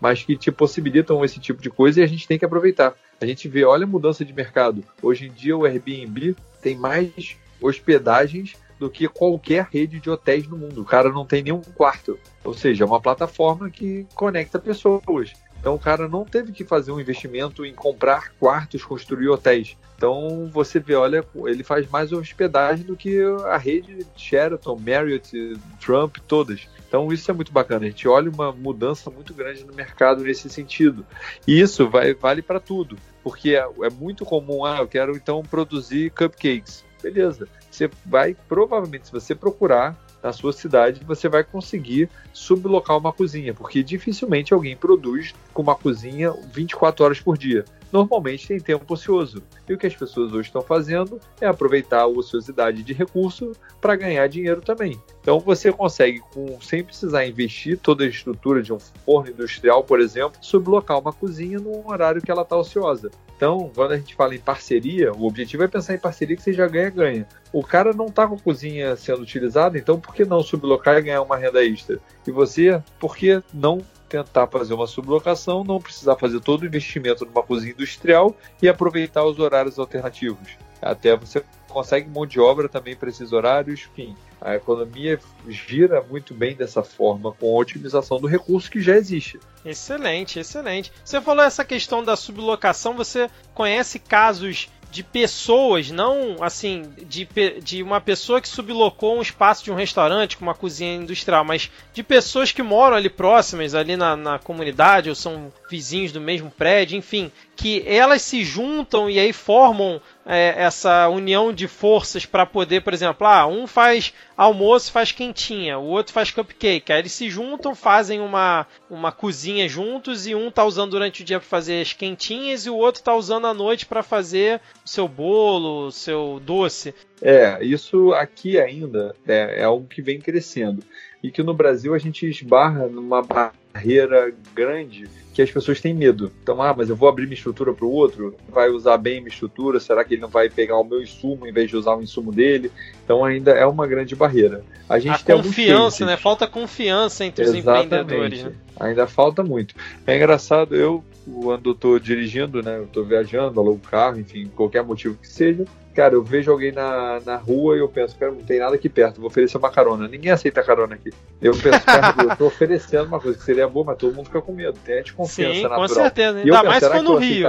mas que te possibilitam esse tipo de coisa e a gente tem que aproveitar. A gente vê, olha a mudança de mercado. Hoje em dia o Airbnb tem mais hospedagens do que qualquer rede de hotéis no mundo. O cara não tem nenhum quarto. Ou seja, é uma plataforma que conecta pessoas. Então o cara não teve que fazer um investimento em comprar quartos, construir hotéis. Então você vê, olha, ele faz mais hospedagem do que a rede Sheraton, Marriott, Trump, todas. Então isso é muito bacana. A gente olha uma mudança muito grande no mercado nesse sentido. E isso vai, vale para tudo, porque é, é muito comum. Ah, eu quero então produzir cupcakes. Beleza. Você vai provavelmente, se você procurar, na sua cidade, você vai conseguir sublocar uma cozinha, porque dificilmente alguém produz com uma cozinha 24 horas por dia. Normalmente tem tempo ocioso. E o que as pessoas hoje estão fazendo é aproveitar a ociosidade de recurso para ganhar dinheiro também. Então você consegue, com, sem precisar investir toda a estrutura de um forno industrial, por exemplo, sublocar uma cozinha num horário que ela está ociosa. Então, quando a gente fala em parceria, o objetivo é pensar em parceria que você já ganha-ganha. O cara não está com a cozinha sendo utilizada, então por que não sublocar e ganhar uma renda extra? E você, por que não tentar fazer uma sublocação, não precisar fazer todo o investimento numa cozinha industrial e aproveitar os horários alternativos? Até você consegue mão de obra também para esses horários, enfim. A economia gira muito bem dessa forma, com a otimização do recurso que já existe. Excelente, excelente. Você falou essa questão da sublocação, você conhece casos de pessoas, não assim, de, de uma pessoa que sublocou um espaço de um restaurante com uma cozinha industrial, mas de pessoas que moram ali próximas, ali na, na comunidade, ou são vizinhos do mesmo prédio, enfim, que elas se juntam e aí formam é, essa união de forças para poder, por exemplo, ah, um faz almoço faz quentinha, o outro faz cupcake. Aí eles se juntam, fazem uma, uma cozinha juntos e um tá usando durante o dia para fazer as quentinhas e o outro tá usando à noite para fazer o seu bolo, o seu doce. É, isso aqui ainda é, é algo que vem crescendo e que no Brasil a gente esbarra numa barreira grande que as pessoas têm medo. Então, ah, mas eu vou abrir minha estrutura para o outro, vai usar bem minha estrutura, será que ele não vai pegar o meu insumo em vez de usar o insumo dele? Então ainda é uma grande barreira. A gente a tem confiança, né? Falta confiança entre Exatamente. os empreendedores. Né? Ainda falta muito. É engraçado, eu quando estou dirigindo, né? Eu estou viajando, alugo carro, enfim, qualquer motivo que seja, Cara, eu vejo alguém na, na rua e eu penso, cara, não tem nada aqui perto, vou oferecer uma carona. Ninguém aceita carona aqui. Eu penso, cara, eu tô oferecendo uma coisa que seria boa, mas todo mundo fica com medo. Tem a de confiança Sim, natural. com certeza. Ainda penso, mais se no Rio.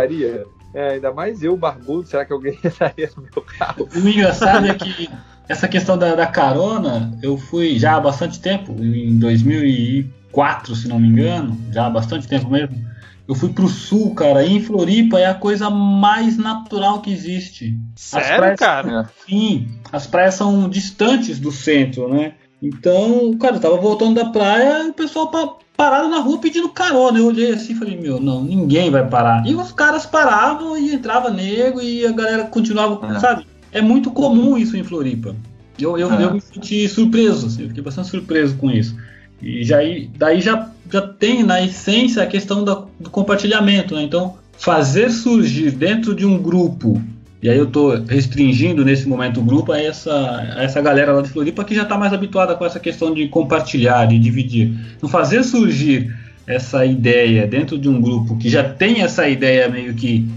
É, ainda mais eu, barbudo, será que alguém entraria no meu carro? O engraçado é que essa questão da, da carona, eu fui já há bastante tempo, em 2004, se não me engano, já há bastante tempo mesmo eu fui pro sul, cara, e em Floripa é a coisa mais natural que existe. Sério, praias, cara? Sim, as praias são distantes do centro, né? Então, cara, eu tava voltando da praia e o pessoal parado na rua pedindo carona. Eu olhei assim e falei, meu, não, ninguém vai parar. E os caras paravam e entrava nego e a galera continuava, é. sabe? É muito comum isso em Floripa. Eu, eu, é. eu me senti surpreso, assim, eu fiquei bastante surpreso com isso. E já, daí já já tem na essência a questão da, do compartilhamento. Né? Então, fazer surgir dentro de um grupo, e aí eu estou restringindo nesse momento o grupo a essa, a essa galera lá de Floripa que já está mais habituada com essa questão de compartilhar, de dividir. Então, fazer surgir essa ideia dentro de um grupo que já tem essa ideia meio que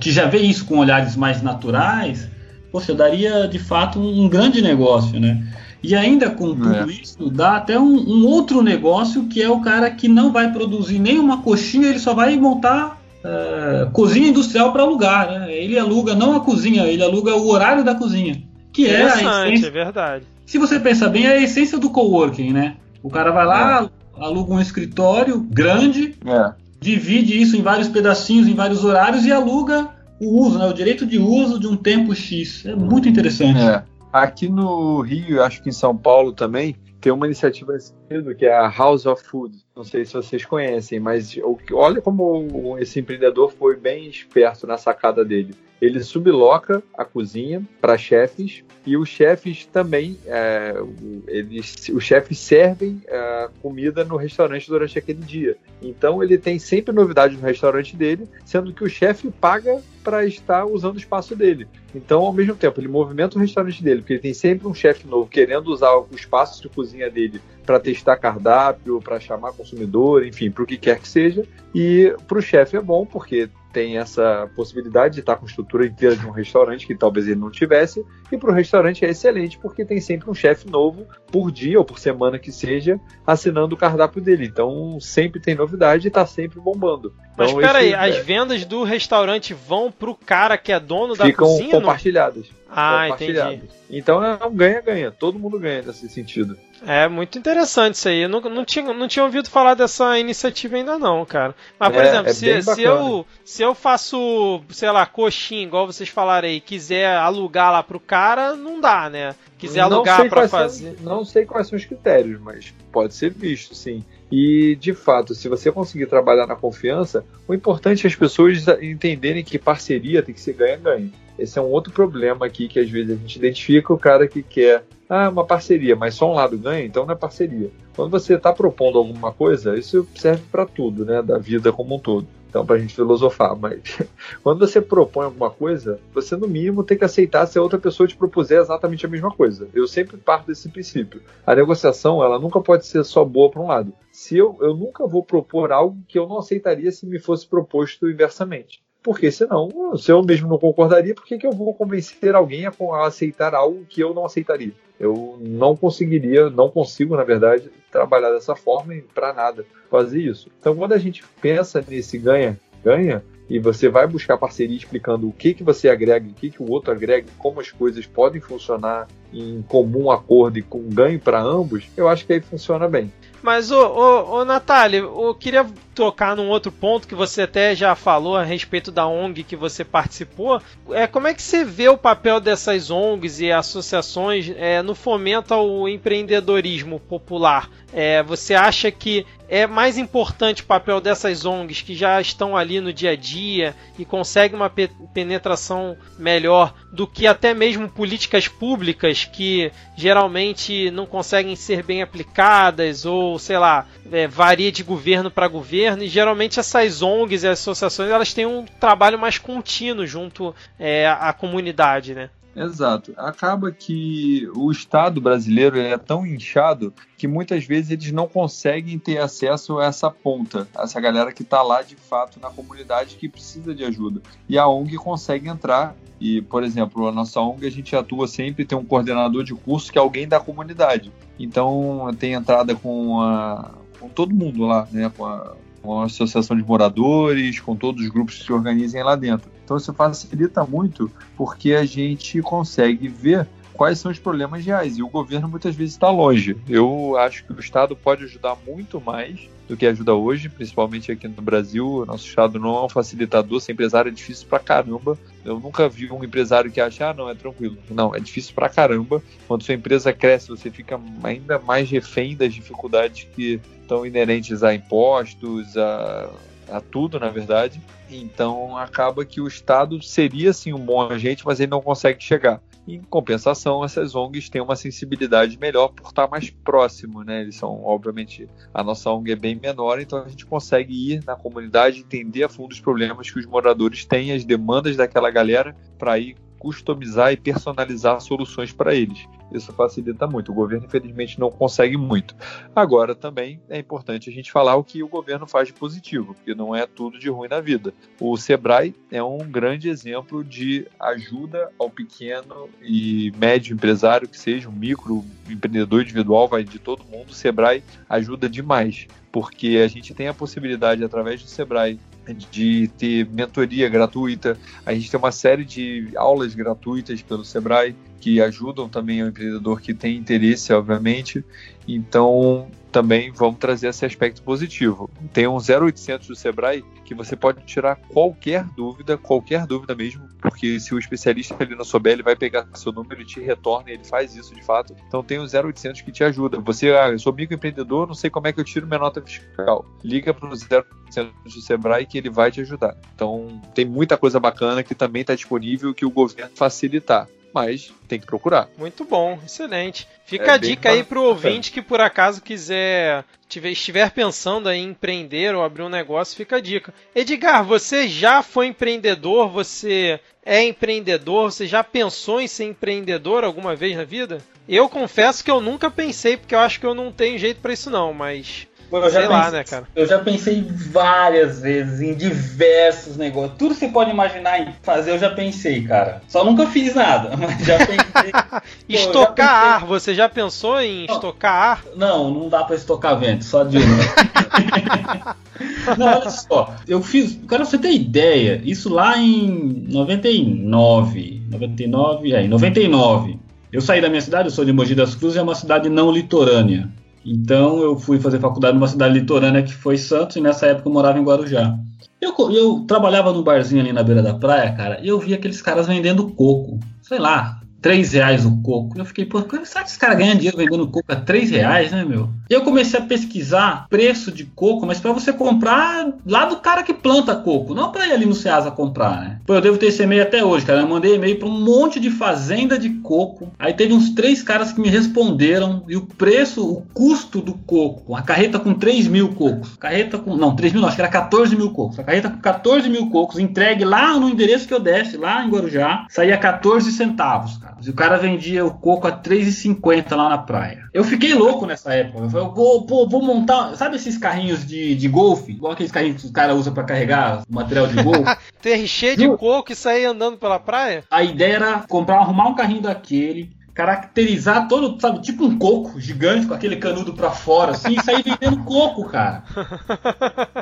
que já vê isso com olhares mais naturais, você daria de fato um grande negócio, né? E ainda com tudo é. isso, dá até um, um, outro negócio que é o cara que não vai produzir nenhuma coxinha, ele só vai montar uh, cozinha industrial para alugar. Né? Ele aluga não a cozinha, ele aluga o horário da cozinha. Que é a essência. é verdade. Se você pensar bem, é a essência do coworking, né? O cara vai lá, é. aluga um escritório grande, é. divide isso em vários pedacinhos, em vários horários e aluga o uso, né? o direito de uso de um tempo X. É muito interessante. É. Aqui no Rio, acho que em São Paulo também, tem uma iniciativa nesse sentido que é a House of Food. Não sei se vocês conhecem, mas olha como esse empreendedor foi bem esperto na sacada dele. Ele subloca a cozinha para chefes e os chefes também, é, eles, os chefes servem é, comida no restaurante durante aquele dia. Então ele tem sempre novidade no restaurante dele, sendo que o chefe paga para estar usando o espaço dele. Então, ao mesmo tempo, ele movimenta o restaurante dele, porque ele tem sempre um chefe novo querendo usar o espaço de cozinha dele para testar cardápio, para chamar consumidor, enfim, para o que quer que seja. E para o chefe é bom, porque tem essa possibilidade de estar com a estrutura inteira de um restaurante que talvez ele não tivesse, e para o restaurante é excelente porque tem sempre um chefe novo por dia ou por semana que seja assinando o cardápio dele. Então sempre tem novidade e está sempre bombando. Então, Mas espera aí, é... as vendas do restaurante vão para o cara que é dono da Ficam cozinha? compartilhadas. Ah, entendi. Então é um ganha-ganha, todo mundo ganha nesse sentido. É muito interessante isso aí. Eu não, não, tinha, não tinha ouvido falar dessa iniciativa ainda não, cara. Mas, por é, exemplo, é se, se, eu, se eu faço, sei lá, coxinha, igual vocês falaram aí, quiser alugar lá pro cara, não dá, né? Quiser alugar para fazer. São, não sei quais são os critérios, mas pode ser visto, sim. E, de fato, se você conseguir trabalhar na confiança, o importante é as pessoas entenderem que parceria tem que ser ganha-ganha. Esse é um outro problema aqui que às vezes a gente identifica o cara que quer ah, uma parceria, mas só um lado ganha, então não é parceria. Quando você está propondo alguma coisa, isso serve para tudo, né, da vida como um todo. Então, para a gente filosofar, mas quando você propõe alguma coisa, você no mínimo tem que aceitar se a outra pessoa te propuser exatamente a mesma coisa. Eu sempre parto desse princípio. A negociação, ela nunca pode ser só boa para um lado. Se eu, eu nunca vou propor algo que eu não aceitaria se me fosse proposto inversamente. Porque senão, se eu mesmo não concordaria, por que, que eu vou convencer alguém a, a aceitar algo que eu não aceitaria? Eu não conseguiria, não consigo, na verdade, trabalhar dessa forma para nada fazer isso. Então, quando a gente pensa nesse ganha-ganha, e você vai buscar parceria explicando o que, que você agrega, o que, que o outro agrega, como as coisas podem funcionar em comum acordo e com ganho para ambos, eu acho que aí funciona bem. Mas, ô, ô, ô Natália, eu queria tocar num outro ponto que você até já falou a respeito da ONG que você participou. É, como é que você vê o papel dessas ONGs e associações é, no fomento ao empreendedorismo popular? É, você acha que é mais importante o papel dessas ONGs que já estão ali no dia a dia e conseguem uma pe penetração melhor do que até mesmo políticas públicas que geralmente não conseguem ser bem aplicadas ou, sei lá, é, varia de governo para governo e geralmente essas ONGs e associações elas têm um trabalho mais contínuo junto é, à comunidade, né? Exato. Acaba que o Estado brasileiro é tão inchado que muitas vezes eles não conseguem ter acesso a essa ponta, a essa galera que está lá de fato na comunidade que precisa de ajuda. E a ONG consegue entrar. E, por exemplo, a nossa ONG a gente atua sempre, tem um coordenador de curso que é alguém da comunidade. Então tem entrada com, a, com todo mundo lá, né? Com a, com a associação de moradores, com todos os grupos que se organizem lá dentro. Então isso facilita muito porque a gente consegue ver quais são os problemas reais e o governo muitas vezes está longe. Eu acho que o Estado pode ajudar muito mais do que ajuda hoje, principalmente aqui no Brasil. O nosso Estado não é um facilitador, ser empresário é difícil pra caramba. Eu nunca vi um empresário que acha, ah, não, é tranquilo. Não, é difícil pra caramba. Quando sua empresa cresce, você fica ainda mais refém das dificuldades que estão inerentes a impostos, a a tudo, na verdade. Então acaba que o Estado seria sim um bom agente, mas ele não consegue chegar. Em compensação, essas ONGs têm uma sensibilidade melhor por estar mais próximo, né? Eles são, obviamente, a nossa ONG é bem menor, então a gente consegue ir na comunidade, entender a fundo os problemas que os moradores têm, as demandas daquela galera, para ir customizar e personalizar soluções para eles. Isso facilita muito. O governo, infelizmente, não consegue muito. Agora, também é importante a gente falar o que o governo faz de positivo, porque não é tudo de ruim na vida. O Sebrae é um grande exemplo de ajuda ao pequeno e médio empresário, que seja um micro empreendedor individual, vai de todo mundo. O Sebrae ajuda demais, porque a gente tem a possibilidade, através do Sebrae, de ter mentoria gratuita. A gente tem uma série de aulas gratuitas pelo Sebrae que ajudam também o empreendedor que tem interesse, obviamente. Então, também vamos trazer esse aspecto positivo. Tem um 0800 do Sebrae que você pode tirar qualquer dúvida, qualquer dúvida mesmo, porque se o especialista ali não souber, ele vai pegar seu número e te retorna, e ele faz isso de fato. Então tem o 0800 que te ajuda. Você, ah, eu sou microempreendedor, não sei como é que eu tiro minha nota fiscal. Liga para o 0800 do Sebrae que ele vai te ajudar. Então tem muita coisa bacana que também está disponível que o governo facilitar mas tem que procurar. Muito bom, excelente. Fica é a dica aí pro ouvinte que por acaso quiser tiver, estiver pensando em empreender ou abrir um negócio, fica a dica. Edgar, você já foi empreendedor? Você é empreendedor? Você já pensou em ser empreendedor alguma vez na vida? Eu confesso que eu nunca pensei, porque eu acho que eu não tenho jeito para isso não, mas Eu já, pensei, lá, né, cara? eu já pensei várias vezes em diversos negócios. Tudo que você pode imaginar em fazer, eu já pensei, cara. Só nunca fiz nada, mas já pensei. estocar Pô, já pensei... ar, você já pensou em não, estocar ar? Não, não dá pra estocar vento, só de Não, olha só, eu fiz. Cara, você ter ideia, isso lá em 99. 99, é, em 99. Eu saí da minha cidade, eu sou de Mogi das Cruzes, é uma cidade não litorânea. Então eu fui fazer faculdade numa cidade litorânea que foi Santos e nessa época eu morava em Guarujá. Eu, eu trabalhava num barzinho ali na beira da praia, cara, e eu vi aqueles caras vendendo coco. Sei lá, 3 reais o coco. Eu fiquei, pô, será que esse cara ganha dinheiro vendendo coco a 3 reais, né, meu? Eu comecei a pesquisar preço de coco, mas para você comprar lá do cara que planta coco, não para ir ali no Ceasa comprar, né? Pô, eu devo ter esse e-mail até hoje, cara. Eu mandei e-mail para um monte de fazenda de coco. Aí teve uns três caras que me responderam e o preço, o custo do coco, a carreta com 3 mil cocos, carreta com, não, 3 mil não, acho que era 14 mil cocos. A carreta com 14 mil cocos, entregue lá no endereço que eu desse, lá em Guarujá, saía 14 centavos, cara. E o cara vendia o coco a 3,50 lá na praia. Eu fiquei louco nessa época. Eu falei, vou, vou, vou montar. Sabe esses carrinhos de, de golfe? Igual aqueles carrinhos que o cara usa para carregar material de golfe? Ter cheio de coco e sair andando pela praia? A ideia era comprar, arrumar um carrinho daquele, caracterizar todo, sabe, tipo um coco gigante com aquele canudo para fora, assim, e sair vendendo coco, cara.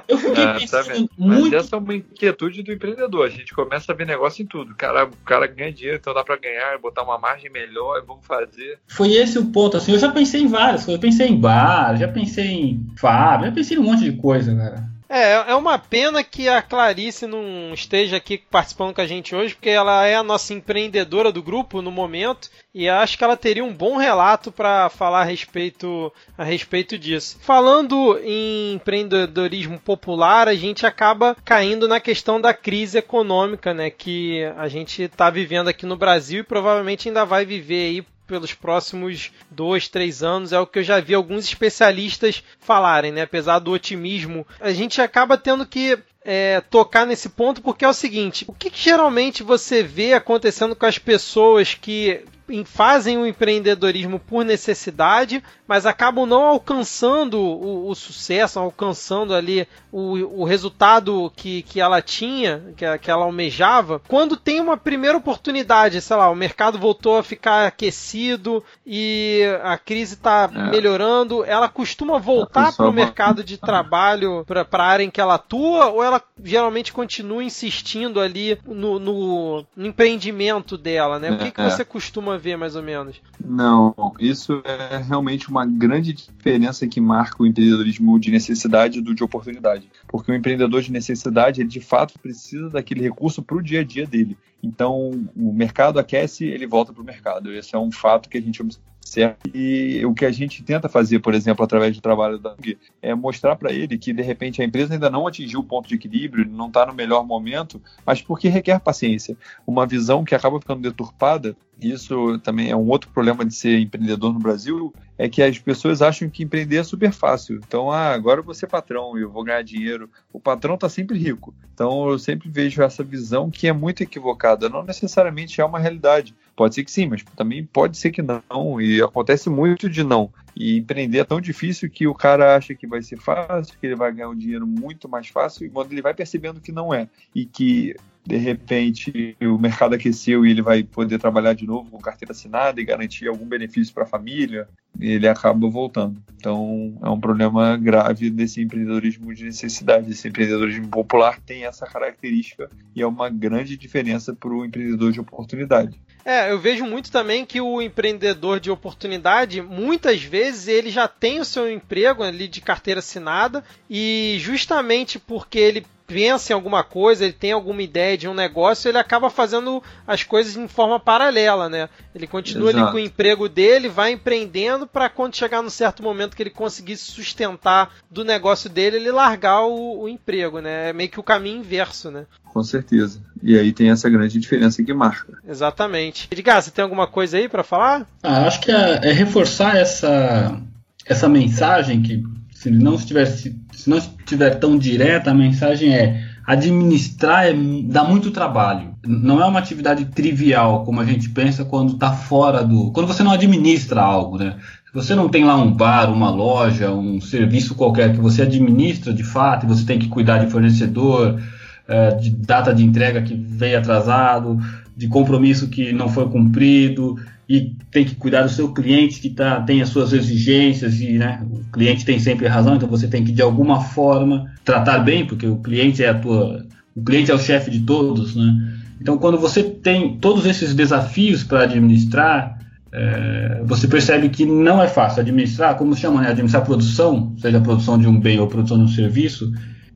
Eu fiquei é, pensando tá muito. Mas essa é uma inquietude do empreendedor. A gente começa a ver negócio em tudo. O cara, o cara ganha dinheiro, então dá para ganhar, botar uma margem melhor, vamos fazer. Foi esse o ponto, assim. Eu já pensei em várias coisas. Eu pensei em bar, já pensei em fábrica, já pensei em um monte de coisa, cara. É, é uma pena que a Clarice não esteja aqui participando com a gente hoje, porque ela é a nossa empreendedora do grupo no momento e acho que ela teria um bom relato para falar a respeito, a respeito disso. Falando em empreendedorismo popular, a gente acaba caindo na questão da crise econômica, né, que a gente está vivendo aqui no Brasil e provavelmente ainda vai viver aí pelos próximos dois, três anos, é o que eu já vi alguns especialistas falarem, né? Apesar do otimismo, a gente acaba tendo que é, tocar nesse ponto porque é o seguinte: o que, que, geralmente você vê acontecendo com as pessoas que fazem o empreendedorismo por necessidade, mas acabam não alcançando o, o sucesso, alcançando ali o, o resultado que, que ela tinha, que, que ela almejava, quando tem uma primeira oportunidade, sei lá, o mercado voltou a ficar aquecido e a crise está é. melhorando, ela costuma voltar para o mercado de trabalho, para a área em que ela atua, ou ela geralmente continua insistindo ali no, no, no empreendimento dela, né? O que, que é. você costuma ver, mais ou menos? Não, isso é realmente uma grande diferença que marca o empreendedorismo de necessidade do de oportunidade. Porque o empreendedor de necessidade, ele de fato precisa daquele recurso para o dia a dia dele. Então, o mercado aquece, ele volta para o mercado. Esse é um fato que a gente certo? E o que a gente tenta fazer, por exemplo, através do trabalho da UG, é mostrar para ele que, de repente, a empresa ainda não atingiu o ponto de equilíbrio, não está no melhor momento, mas porque requer paciência. Uma visão que acaba ficando deturpada, isso também é um outro problema de ser empreendedor no Brasil, é que as pessoas acham que empreender é super fácil. Então, ah, agora eu vou ser patrão, eu vou ganhar dinheiro. O patrão está sempre rico. Então, eu sempre vejo essa visão que é muito equivocada. Não necessariamente é uma realidade. Pode ser que sim, mas também pode ser que não. E acontece muito de não. E empreender é tão difícil que o cara acha que vai ser fácil, que ele vai ganhar um dinheiro muito mais fácil, e quando ele vai percebendo que não é. E que de repente o mercado aqueceu e ele vai poder trabalhar de novo com carteira assinada e garantir algum benefício para a família, ele acaba voltando. Então é um problema grave desse empreendedorismo de necessidade. Esse empreendedorismo popular tem essa característica e é uma grande diferença para o empreendedor de oportunidade. É, eu vejo muito também que o empreendedor de oportunidade, muitas vezes ele já tem o seu emprego ali de carteira assinada e justamente porque ele pensa em alguma coisa, ele tem alguma ideia de um negócio, ele acaba fazendo as coisas em forma paralela, né? Ele continua Exato. ali com o emprego dele, vai empreendendo para quando chegar num certo momento que ele conseguisse sustentar do negócio dele, ele largar o, o emprego, né? É meio que o caminho inverso, né? Com certeza. E aí tem essa grande diferença que marca. Exatamente. Edgar, você tem alguma coisa aí para falar? Ah, acho que é, é reforçar essa, essa mensagem que se não estiver se, se não estiver tão direta, a mensagem é administrar é, dá muito trabalho. Não é uma atividade trivial como a gente pensa quando está fora do, quando você não administra algo, né? Você não tem lá um bar, uma loja, um serviço qualquer que você administra de fato e você tem que cuidar de fornecedor, é, de data de entrega que veio atrasado, de compromisso que não foi cumprido e tem que cuidar do seu cliente que tá, tem as suas exigências e né, o cliente tem sempre razão, então você tem que de alguma forma tratar bem, porque o cliente é a tua, o cliente é o chefe de todos, né? Então quando você tem todos esses desafios para administrar, é, você percebe que não é fácil administrar, como se chama, né, administrar produção, seja a produção de um bem ou a produção de um serviço,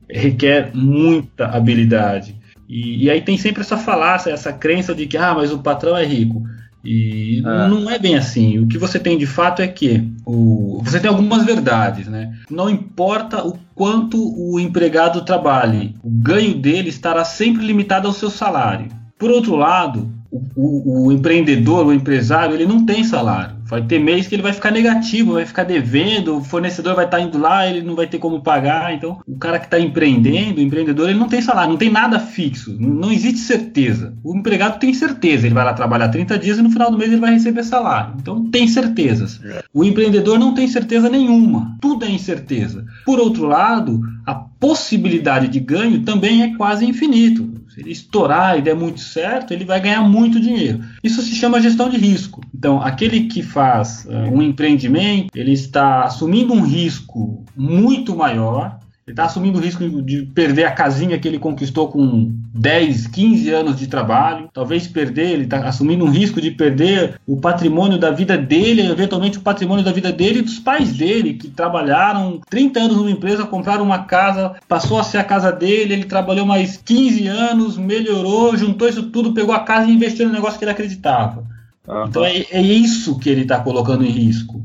requer muita habilidade. E, e, aí tem sempre essa falácia, essa crença de que ah, mas o patrão é rico. E é. não é bem assim. O que você tem de fato é que o, você tem algumas verdades, né? Não importa o quanto o empregado trabalhe, o ganho dele estará sempre limitado ao seu salário. Por outro lado, o, o, o empreendedor, o empresário, ele não tem salário. Vai ter mês que ele vai ficar negativo, vai ficar devendo, o fornecedor vai estar indo lá, ele não vai ter como pagar. Então, o cara que está empreendendo, o empreendedor, ele não tem salário, não tem nada fixo, não existe certeza. O empregado tem certeza, ele vai lá trabalhar 30 dias e no final do mês ele vai receber salário. Então, tem certezas. É. O empreendedor não tem certeza nenhuma, tudo é incerteza. Por outro lado, a possibilidade de ganho também é quase infinito. Se ele estourar e der muito certo, ele vai ganhar muito dinheiro. Isso se chama gestão de risco. Então, aquele que faz uh, um empreendimento, ele está assumindo um risco muito maior ele está assumindo o risco de perder a casinha que ele conquistou com 10, 15 anos de trabalho. Talvez perder, ele está assumindo um risco de perder o patrimônio da vida dele, eventualmente o patrimônio da vida dele e dos pais dele, que trabalharam 30 anos numa empresa, compraram uma casa, passou a ser a casa dele, ele trabalhou mais 15 anos, melhorou, juntou isso tudo, pegou a casa e investiu no negócio que ele acreditava. Uhum. Então é, é isso que ele está colocando em risco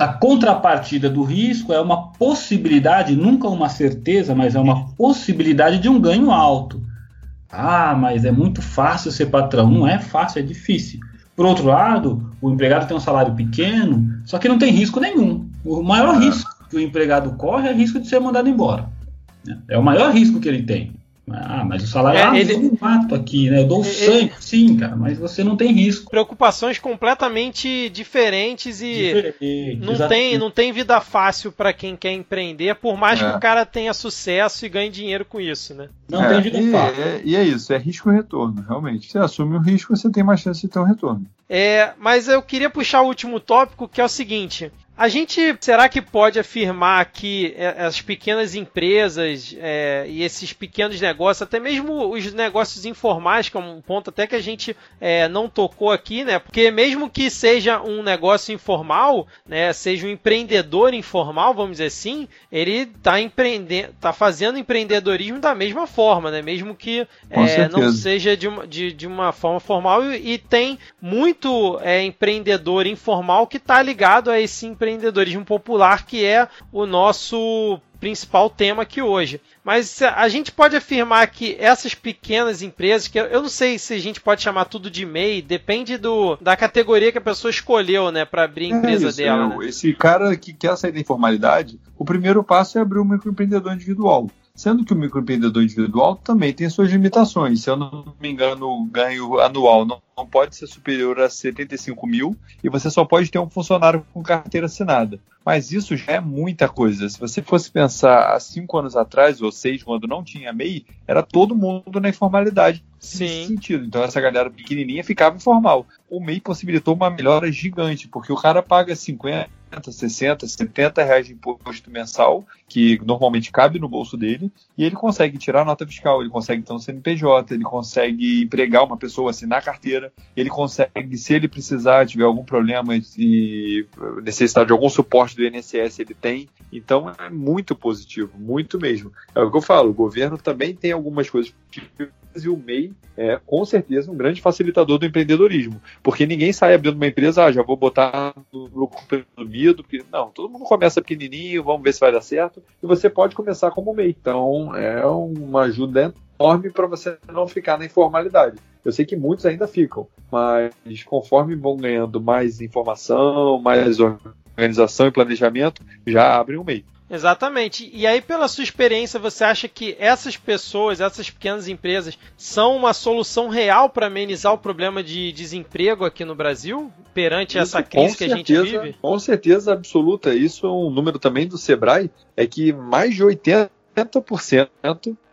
a contrapartida do risco é uma possibilidade, nunca uma certeza, mas é uma possibilidade de um ganho alto. Ah, mas é muito fácil ser patrão. Não é fácil, é difícil. Por outro lado, o empregado tem um salário pequeno, só que não tem risco nenhum. O maior ah. risco que o empregado corre é o risco de ser mandado embora. É o maior risco que ele tem. Ah, mas o salário é, ah, ele... eu mato aqui, né? Eu dou ele... sangue, sim, cara, mas você não tem risco. Preocupações completamente diferentes e Diferente, não, tem, não tem vida fácil para quem quer empreender, por mais é. que o cara tenha sucesso e ganhe dinheiro com isso, né? Não é, tem vida e, fácil. É, e é isso, é risco e retorno, realmente. Você assume o risco, você tem mais chance de ter um retorno. É, mas eu queria puxar o último tópico, que é o seguinte: a gente será que pode afirmar que é, as pequenas empresas é, e esses pequenos negócios, até mesmo os negócios informais, que é um ponto até que a gente é, não tocou aqui, né? Porque mesmo que seja um negócio informal, né, seja um empreendedor informal, vamos dizer assim, ele está empreendendo, tá fazendo empreendedorismo da mesma forma, né? Mesmo que é, não seja de uma, de, de uma forma formal e, e tem muito é, empreendedor informal que está ligado a esse empreendedorismo empreendedorismo popular, que é o nosso principal tema aqui hoje. Mas a gente pode afirmar que essas pequenas empresas, que eu não sei se a gente pode chamar tudo de MEI, depende do, da categoria que a pessoa escolheu, né, para abrir a é empresa é isso, dela. É, né? Esse cara que quer sair da informalidade, o primeiro passo é abrir um microempreendedor individual. Sendo que o microempreendedor individual também tem suas limitações. Se eu não me engano, o ganho anual não, não pode ser superior a 75 mil e você só pode ter um funcionário com carteira assinada. Mas isso já é muita coisa. Se você fosse pensar há cinco anos atrás, ou seis, quando não tinha MEI, era todo mundo na informalidade Sim. nesse sentido. Então essa galera pequenininha ficava informal. O MEI possibilitou uma melhora gigante, porque o cara paga 50, 60, 70 reais de imposto mensal, que normalmente cabe no bolso dele, e ele consegue tirar a nota fiscal, ele consegue então CNPJ, ele consegue empregar uma pessoa, assinar carteira, ele consegue, se ele precisar, tiver algum problema e necessitar de algum suporte do INSS, ele tem. Então é muito positivo, muito mesmo. É o que eu falo, o governo também tem algumas coisas e o MEI é com certeza um grande facilitador do empreendedorismo, porque ninguém sai abrindo uma empresa, ah, já vou botar no lucro porque não, todo mundo começa pequenininho, vamos ver se vai dar certo, e você pode começar como MEI. Então é uma ajuda enorme para você não ficar na informalidade. Eu sei que muitos ainda ficam, mas conforme vão ganhando mais informação, mais organização e planejamento, já abrem um MEI. Exatamente. E aí, pela sua experiência, você acha que essas pessoas, essas pequenas empresas, são uma solução real para amenizar o problema de desemprego aqui no Brasil, perante Isso, essa crise que certeza, a gente vive? Com certeza absoluta. Isso é um número também do Sebrae, é que mais de 80%,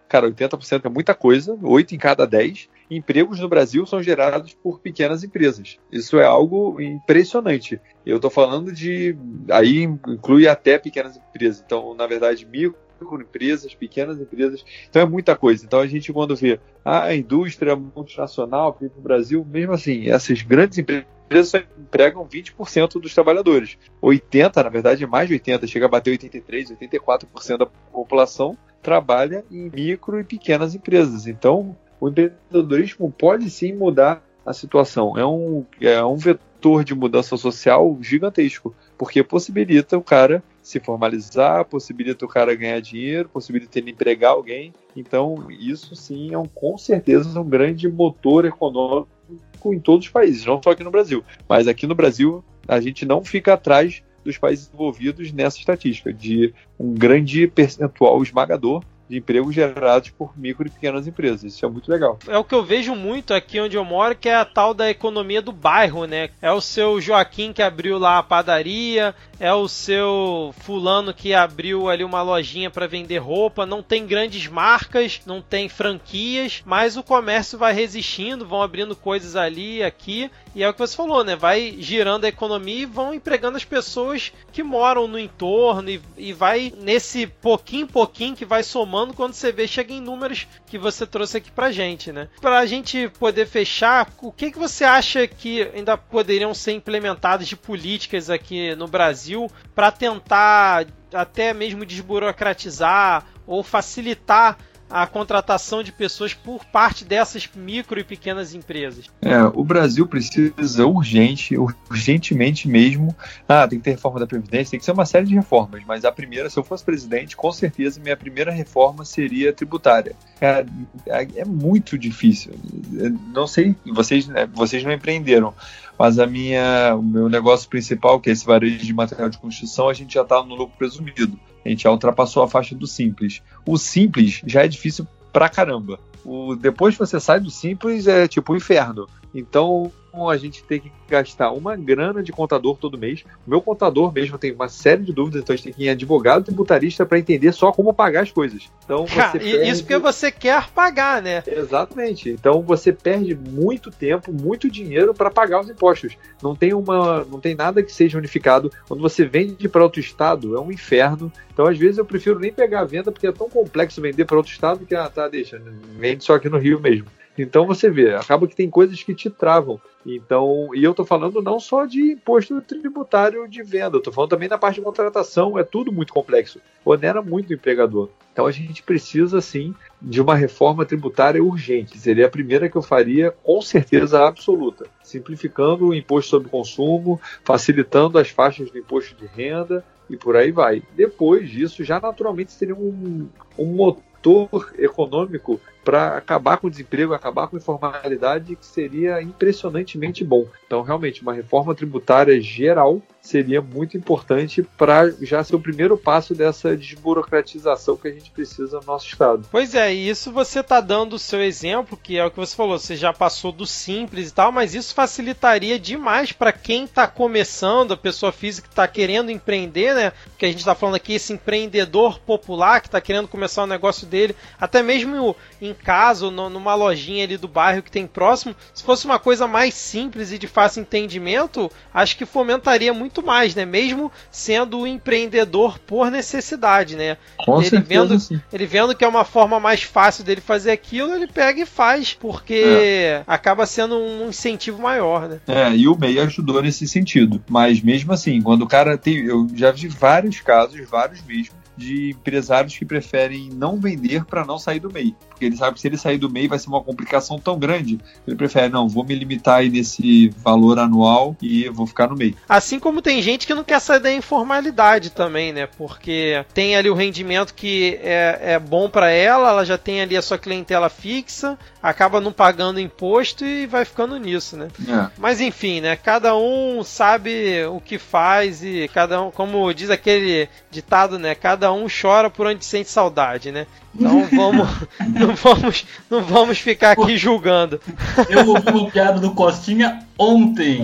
cara, 80% é muita coisa, 8 em cada 10, empregos no Brasil são gerados por pequenas empresas. Isso é algo impressionante. Eu estou falando de. Aí inclui até pequenas empresas. Então, na verdade, microempresas, pequenas empresas. Então é muita coisa. Então a gente, quando vê a indústria multinacional no Brasil, mesmo assim, essas grandes empresas só empregam 20% dos trabalhadores. 80%, na verdade, mais de 80%, chega a bater 83%, 84% da população trabalha em micro e pequenas empresas. Então, o empreendedorismo pode sim mudar a situação. É um, é um vetor de mudança social gigantesco, porque possibilita o cara se formalizar, possibilita o cara ganhar dinheiro, possibilita ele empregar alguém. Então, isso sim é um, com certeza um grande motor econômico em todos os países, não só aqui no Brasil. Mas aqui no Brasil, a gente não fica atrás dos países envolvidos nessa estatística, de um grande percentual esmagador de empregos gerados por micro e pequenas empresas. Isso é muito legal. É o que eu vejo muito aqui onde eu moro, que é a tal da economia do bairro, né? É o seu Joaquim que abriu lá a padaria, é o seu fulano que abriu ali uma lojinha para vender roupa, não tem grandes marcas, não tem franquias, mas o comércio vai resistindo, vão abrindo coisas ali, aqui, e é o que você falou, né? Vai girando a economia e vão empregando as pessoas que moram no entorno e, e vai nesse pouquinho pouquinho que vai somando quando você vê chega em números que você trouxe aqui pra gente, né? Pra gente poder fechar, o que que você acha que ainda poderiam ser implementadas de políticas aqui no Brasil para tentar até mesmo desburocratizar ou facilitar a contratação de pessoas por parte dessas micro e pequenas empresas? É, o Brasil precisa urgente, urgentemente mesmo. Ah, tem que ter reforma da Previdência, tem que ser uma série de reformas, mas a primeira, se eu fosse presidente, com certeza minha primeira reforma seria tributária. É, é, é muito difícil. Não sei, vocês, né, vocês não empreenderam, mas a minha, o meu negócio principal, que é esse varejo de material de construção, a gente já está no lucro presumido. A gente já ultrapassou a faixa do simples. O simples já é difícil pra caramba. O, depois que você sai do simples é tipo o um inferno. Então, a gente tem que gastar uma grana de contador todo mês. O meu contador mesmo tem uma série de dúvidas, então a gente tem que ir em advogado tributarista para entender só como pagar as coisas. Então você perde... Isso porque você quer pagar, né? Exatamente. Então você perde muito tempo, muito dinheiro para pagar os impostos. Não tem uma, não tem nada que seja unificado. Quando você vende para outro estado, é um inferno. Então às vezes eu prefiro nem pegar a venda porque é tão complexo vender para outro estado que ah, tá, deixa, vende só aqui no Rio mesmo. Então você vê, acaba que tem coisas que te travam. Então, e eu estou falando não só de imposto tributário de venda, eu estou falando também da parte de contratação, é tudo muito complexo, onera muito o empregador. Então a gente precisa sim de uma reforma tributária urgente. Seria a primeira que eu faria, com certeza absoluta, simplificando o imposto sobre consumo, facilitando as faixas do imposto de renda e por aí vai. Depois disso, já naturalmente seria um, um motor econômico para acabar com o desemprego, acabar com a informalidade, que seria impressionantemente bom. Então, realmente, uma reforma tributária geral seria muito importante para já ser o primeiro passo dessa desburocratização que a gente precisa no nosso estado. Pois é, e isso você está dando o seu exemplo, que é o que você falou, você já passou do simples e tal, mas isso facilitaria demais para quem está começando, a pessoa física que está querendo empreender, né? Porque a gente está falando aqui esse empreendedor popular que está querendo começar o negócio dele, até mesmo em casa ou numa lojinha ali do bairro que tem próximo, se fosse uma coisa mais simples e de fácil entendimento, acho que fomentaria muito mais, né? Mesmo sendo um empreendedor por necessidade, né? Com ele certeza, vendo, sim. ele vendo que é uma forma mais fácil dele fazer aquilo, ele pega e faz, porque é. acaba sendo um incentivo maior, né? É, e o MEI ajudou nesse sentido. Mas mesmo assim, quando o cara tem. Eu já vi vários casos, vários mesmo, de empresários que preferem não vender para não sair do MEI. Porque ele sabe que se ele sair do MEI vai ser uma complicação tão grande, ele prefere, não, vou me limitar aí nesse valor anual e vou ficar no MEI. Assim como tem gente que não quer sair da informalidade também, né? Porque tem ali o rendimento que é, é bom para ela, ela já tem ali a sua clientela fixa, acaba não pagando imposto e vai ficando nisso, né? É. Mas enfim, né? Cada um sabe o que faz e cada um, como diz aquele ditado, né? Cada cada um chora por onde sente saudade, né? Então vamos, não vamos, não vamos ficar aqui julgando. Eu ouvi uma piada do Costinha ontem.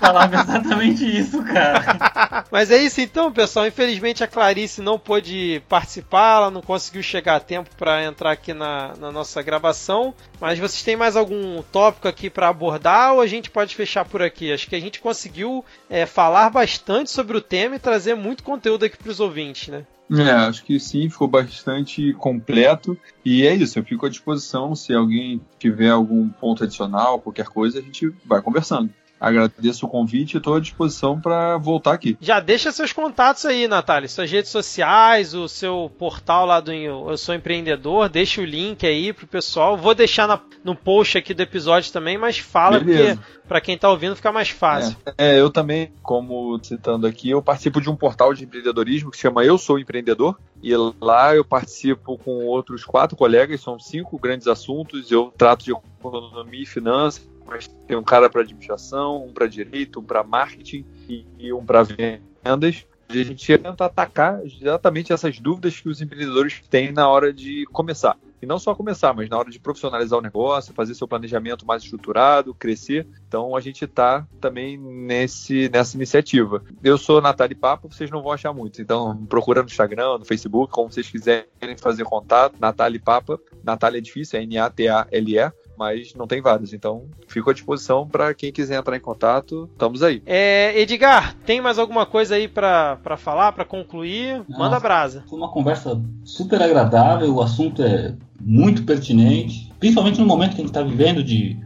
falava exatamente isso, cara. Mas é isso então, pessoal. Infelizmente a Clarice não pôde participar, ela não conseguiu chegar a tempo para entrar aqui na, na, nossa gravação. Mas vocês têm mais algum tópico aqui para abordar ou a gente pode fechar por aqui? Acho que a gente conseguiu é, falar bastante sobre o tema e trazer muito conteúdo aqui para os ouvintes, né? É, acho que sim, ficou bastante completo. E é isso, eu fico à disposição. Se alguém tiver algum ponto adicional, qualquer coisa, a gente vai conversando. Agradeço o convite e estou à disposição para voltar aqui. Já deixa seus contatos aí, Natália. Suas redes sociais, o seu portal lá do Eu Sou Empreendedor. Deixa o link aí pro pessoal. Vou deixar na, no post aqui do episódio também, mas fala Beleza. porque para quem está ouvindo fica mais fácil. É, é, eu também, como citando aqui, eu participo de um portal de empreendedorismo que se chama Eu Sou Empreendedor. E lá eu participo com outros quatro colegas, são cinco grandes assuntos. Eu trato de economia e finanças mas tem um cara para administração, um para direito, um para marketing e, um para vendas. A gente tenta atacar exatamente essas dúvidas que os empreendedores têm na hora de começar. E não só começar, mas na hora de profissionalizar o negócio, fazer seu planejamento mais estruturado, crescer. Então a gente está também nesse, nessa iniciativa. Eu sou Natália Papo, vocês não vão achar muito. Então procura no Instagram, no Facebook, como vocês quiserem fazer contato. Natália Papa. Natália é difícil, é N-A-T-A-L-E mas não tem vários. Então, fico à disposição para quem quiser entrar em contato. Estamos aí. É, Edgar, tem mais alguma coisa aí para falar, para concluir? Nossa, Manda brasa. Foi uma conversa super agradável, o assunto é muito pertinente, principalmente no momento que a gente está vivendo de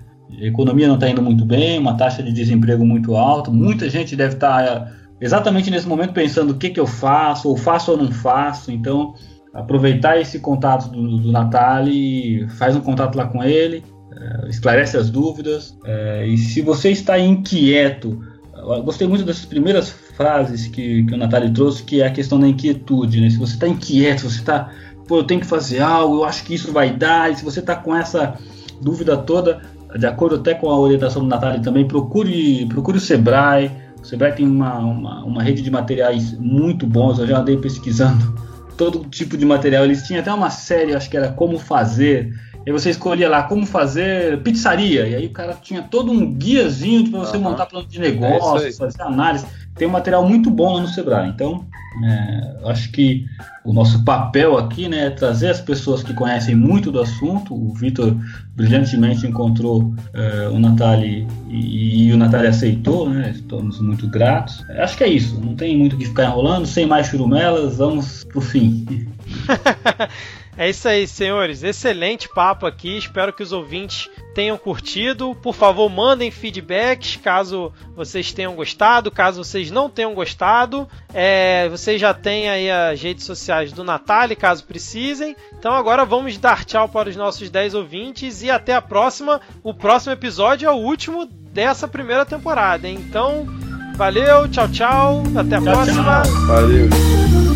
a economia não está indo muito bem, uma taxa de desemprego muito alta, muita gente deve estar tá, é, exatamente nesse momento pensando o que, que eu faço, ou faço ou não faço, então aproveitar esse contato do, do Natali, faz um contato lá com ele, esclarece as dúvidas. É, e se você está inquieto, gostei muito dessas primeiras frases que, que o Natália trouxe, que é a questão da inquietude. Né? Se você está inquieto, você está, pô, eu tenho que fazer algo, eu acho que isso vai dar, e se você está com essa dúvida toda, de acordo até com a orientação do Natália também, procure, procure o Sebrae. O Sebrae tem uma, uma, uma rede de materiais muito bons, eu já andei pesquisando todo tipo de material. Eles tinham até uma série, acho que era Como Fazer, e você escolhia lá como fazer pizzaria. E aí o cara tinha todo um guiazinho para você uhum. montar plano de negócio, é fazer análise. Tem um material muito bom lá no Sebrae. Então, é, acho que o nosso papel aqui né, é trazer as pessoas que conhecem muito do assunto. O Vitor brilhantemente encontrou é, o Natali e, e, o Natali aceitou, né? Estamos muito gratos. Acho que é isso. Não tem muito o que ficar enrolando. Sem mais churumelas, vamos pro fim. É isso aí, senhores. Excelente papo aqui. Espero que os ouvintes tenham curtido. Por favor, mandem feedbacks caso vocês tenham gostado. Caso vocês não tenham gostado, é, vocês já têm aí as redes sociais do Natália, caso precisem. Então agora vamos dar tchau para os nossos 10 ouvintes e até a próxima. O próximo episódio é o último dessa primeira temporada. Hein? Então, valeu, tchau, tchau. Até a tchau, próxima. Tchau. Valeu.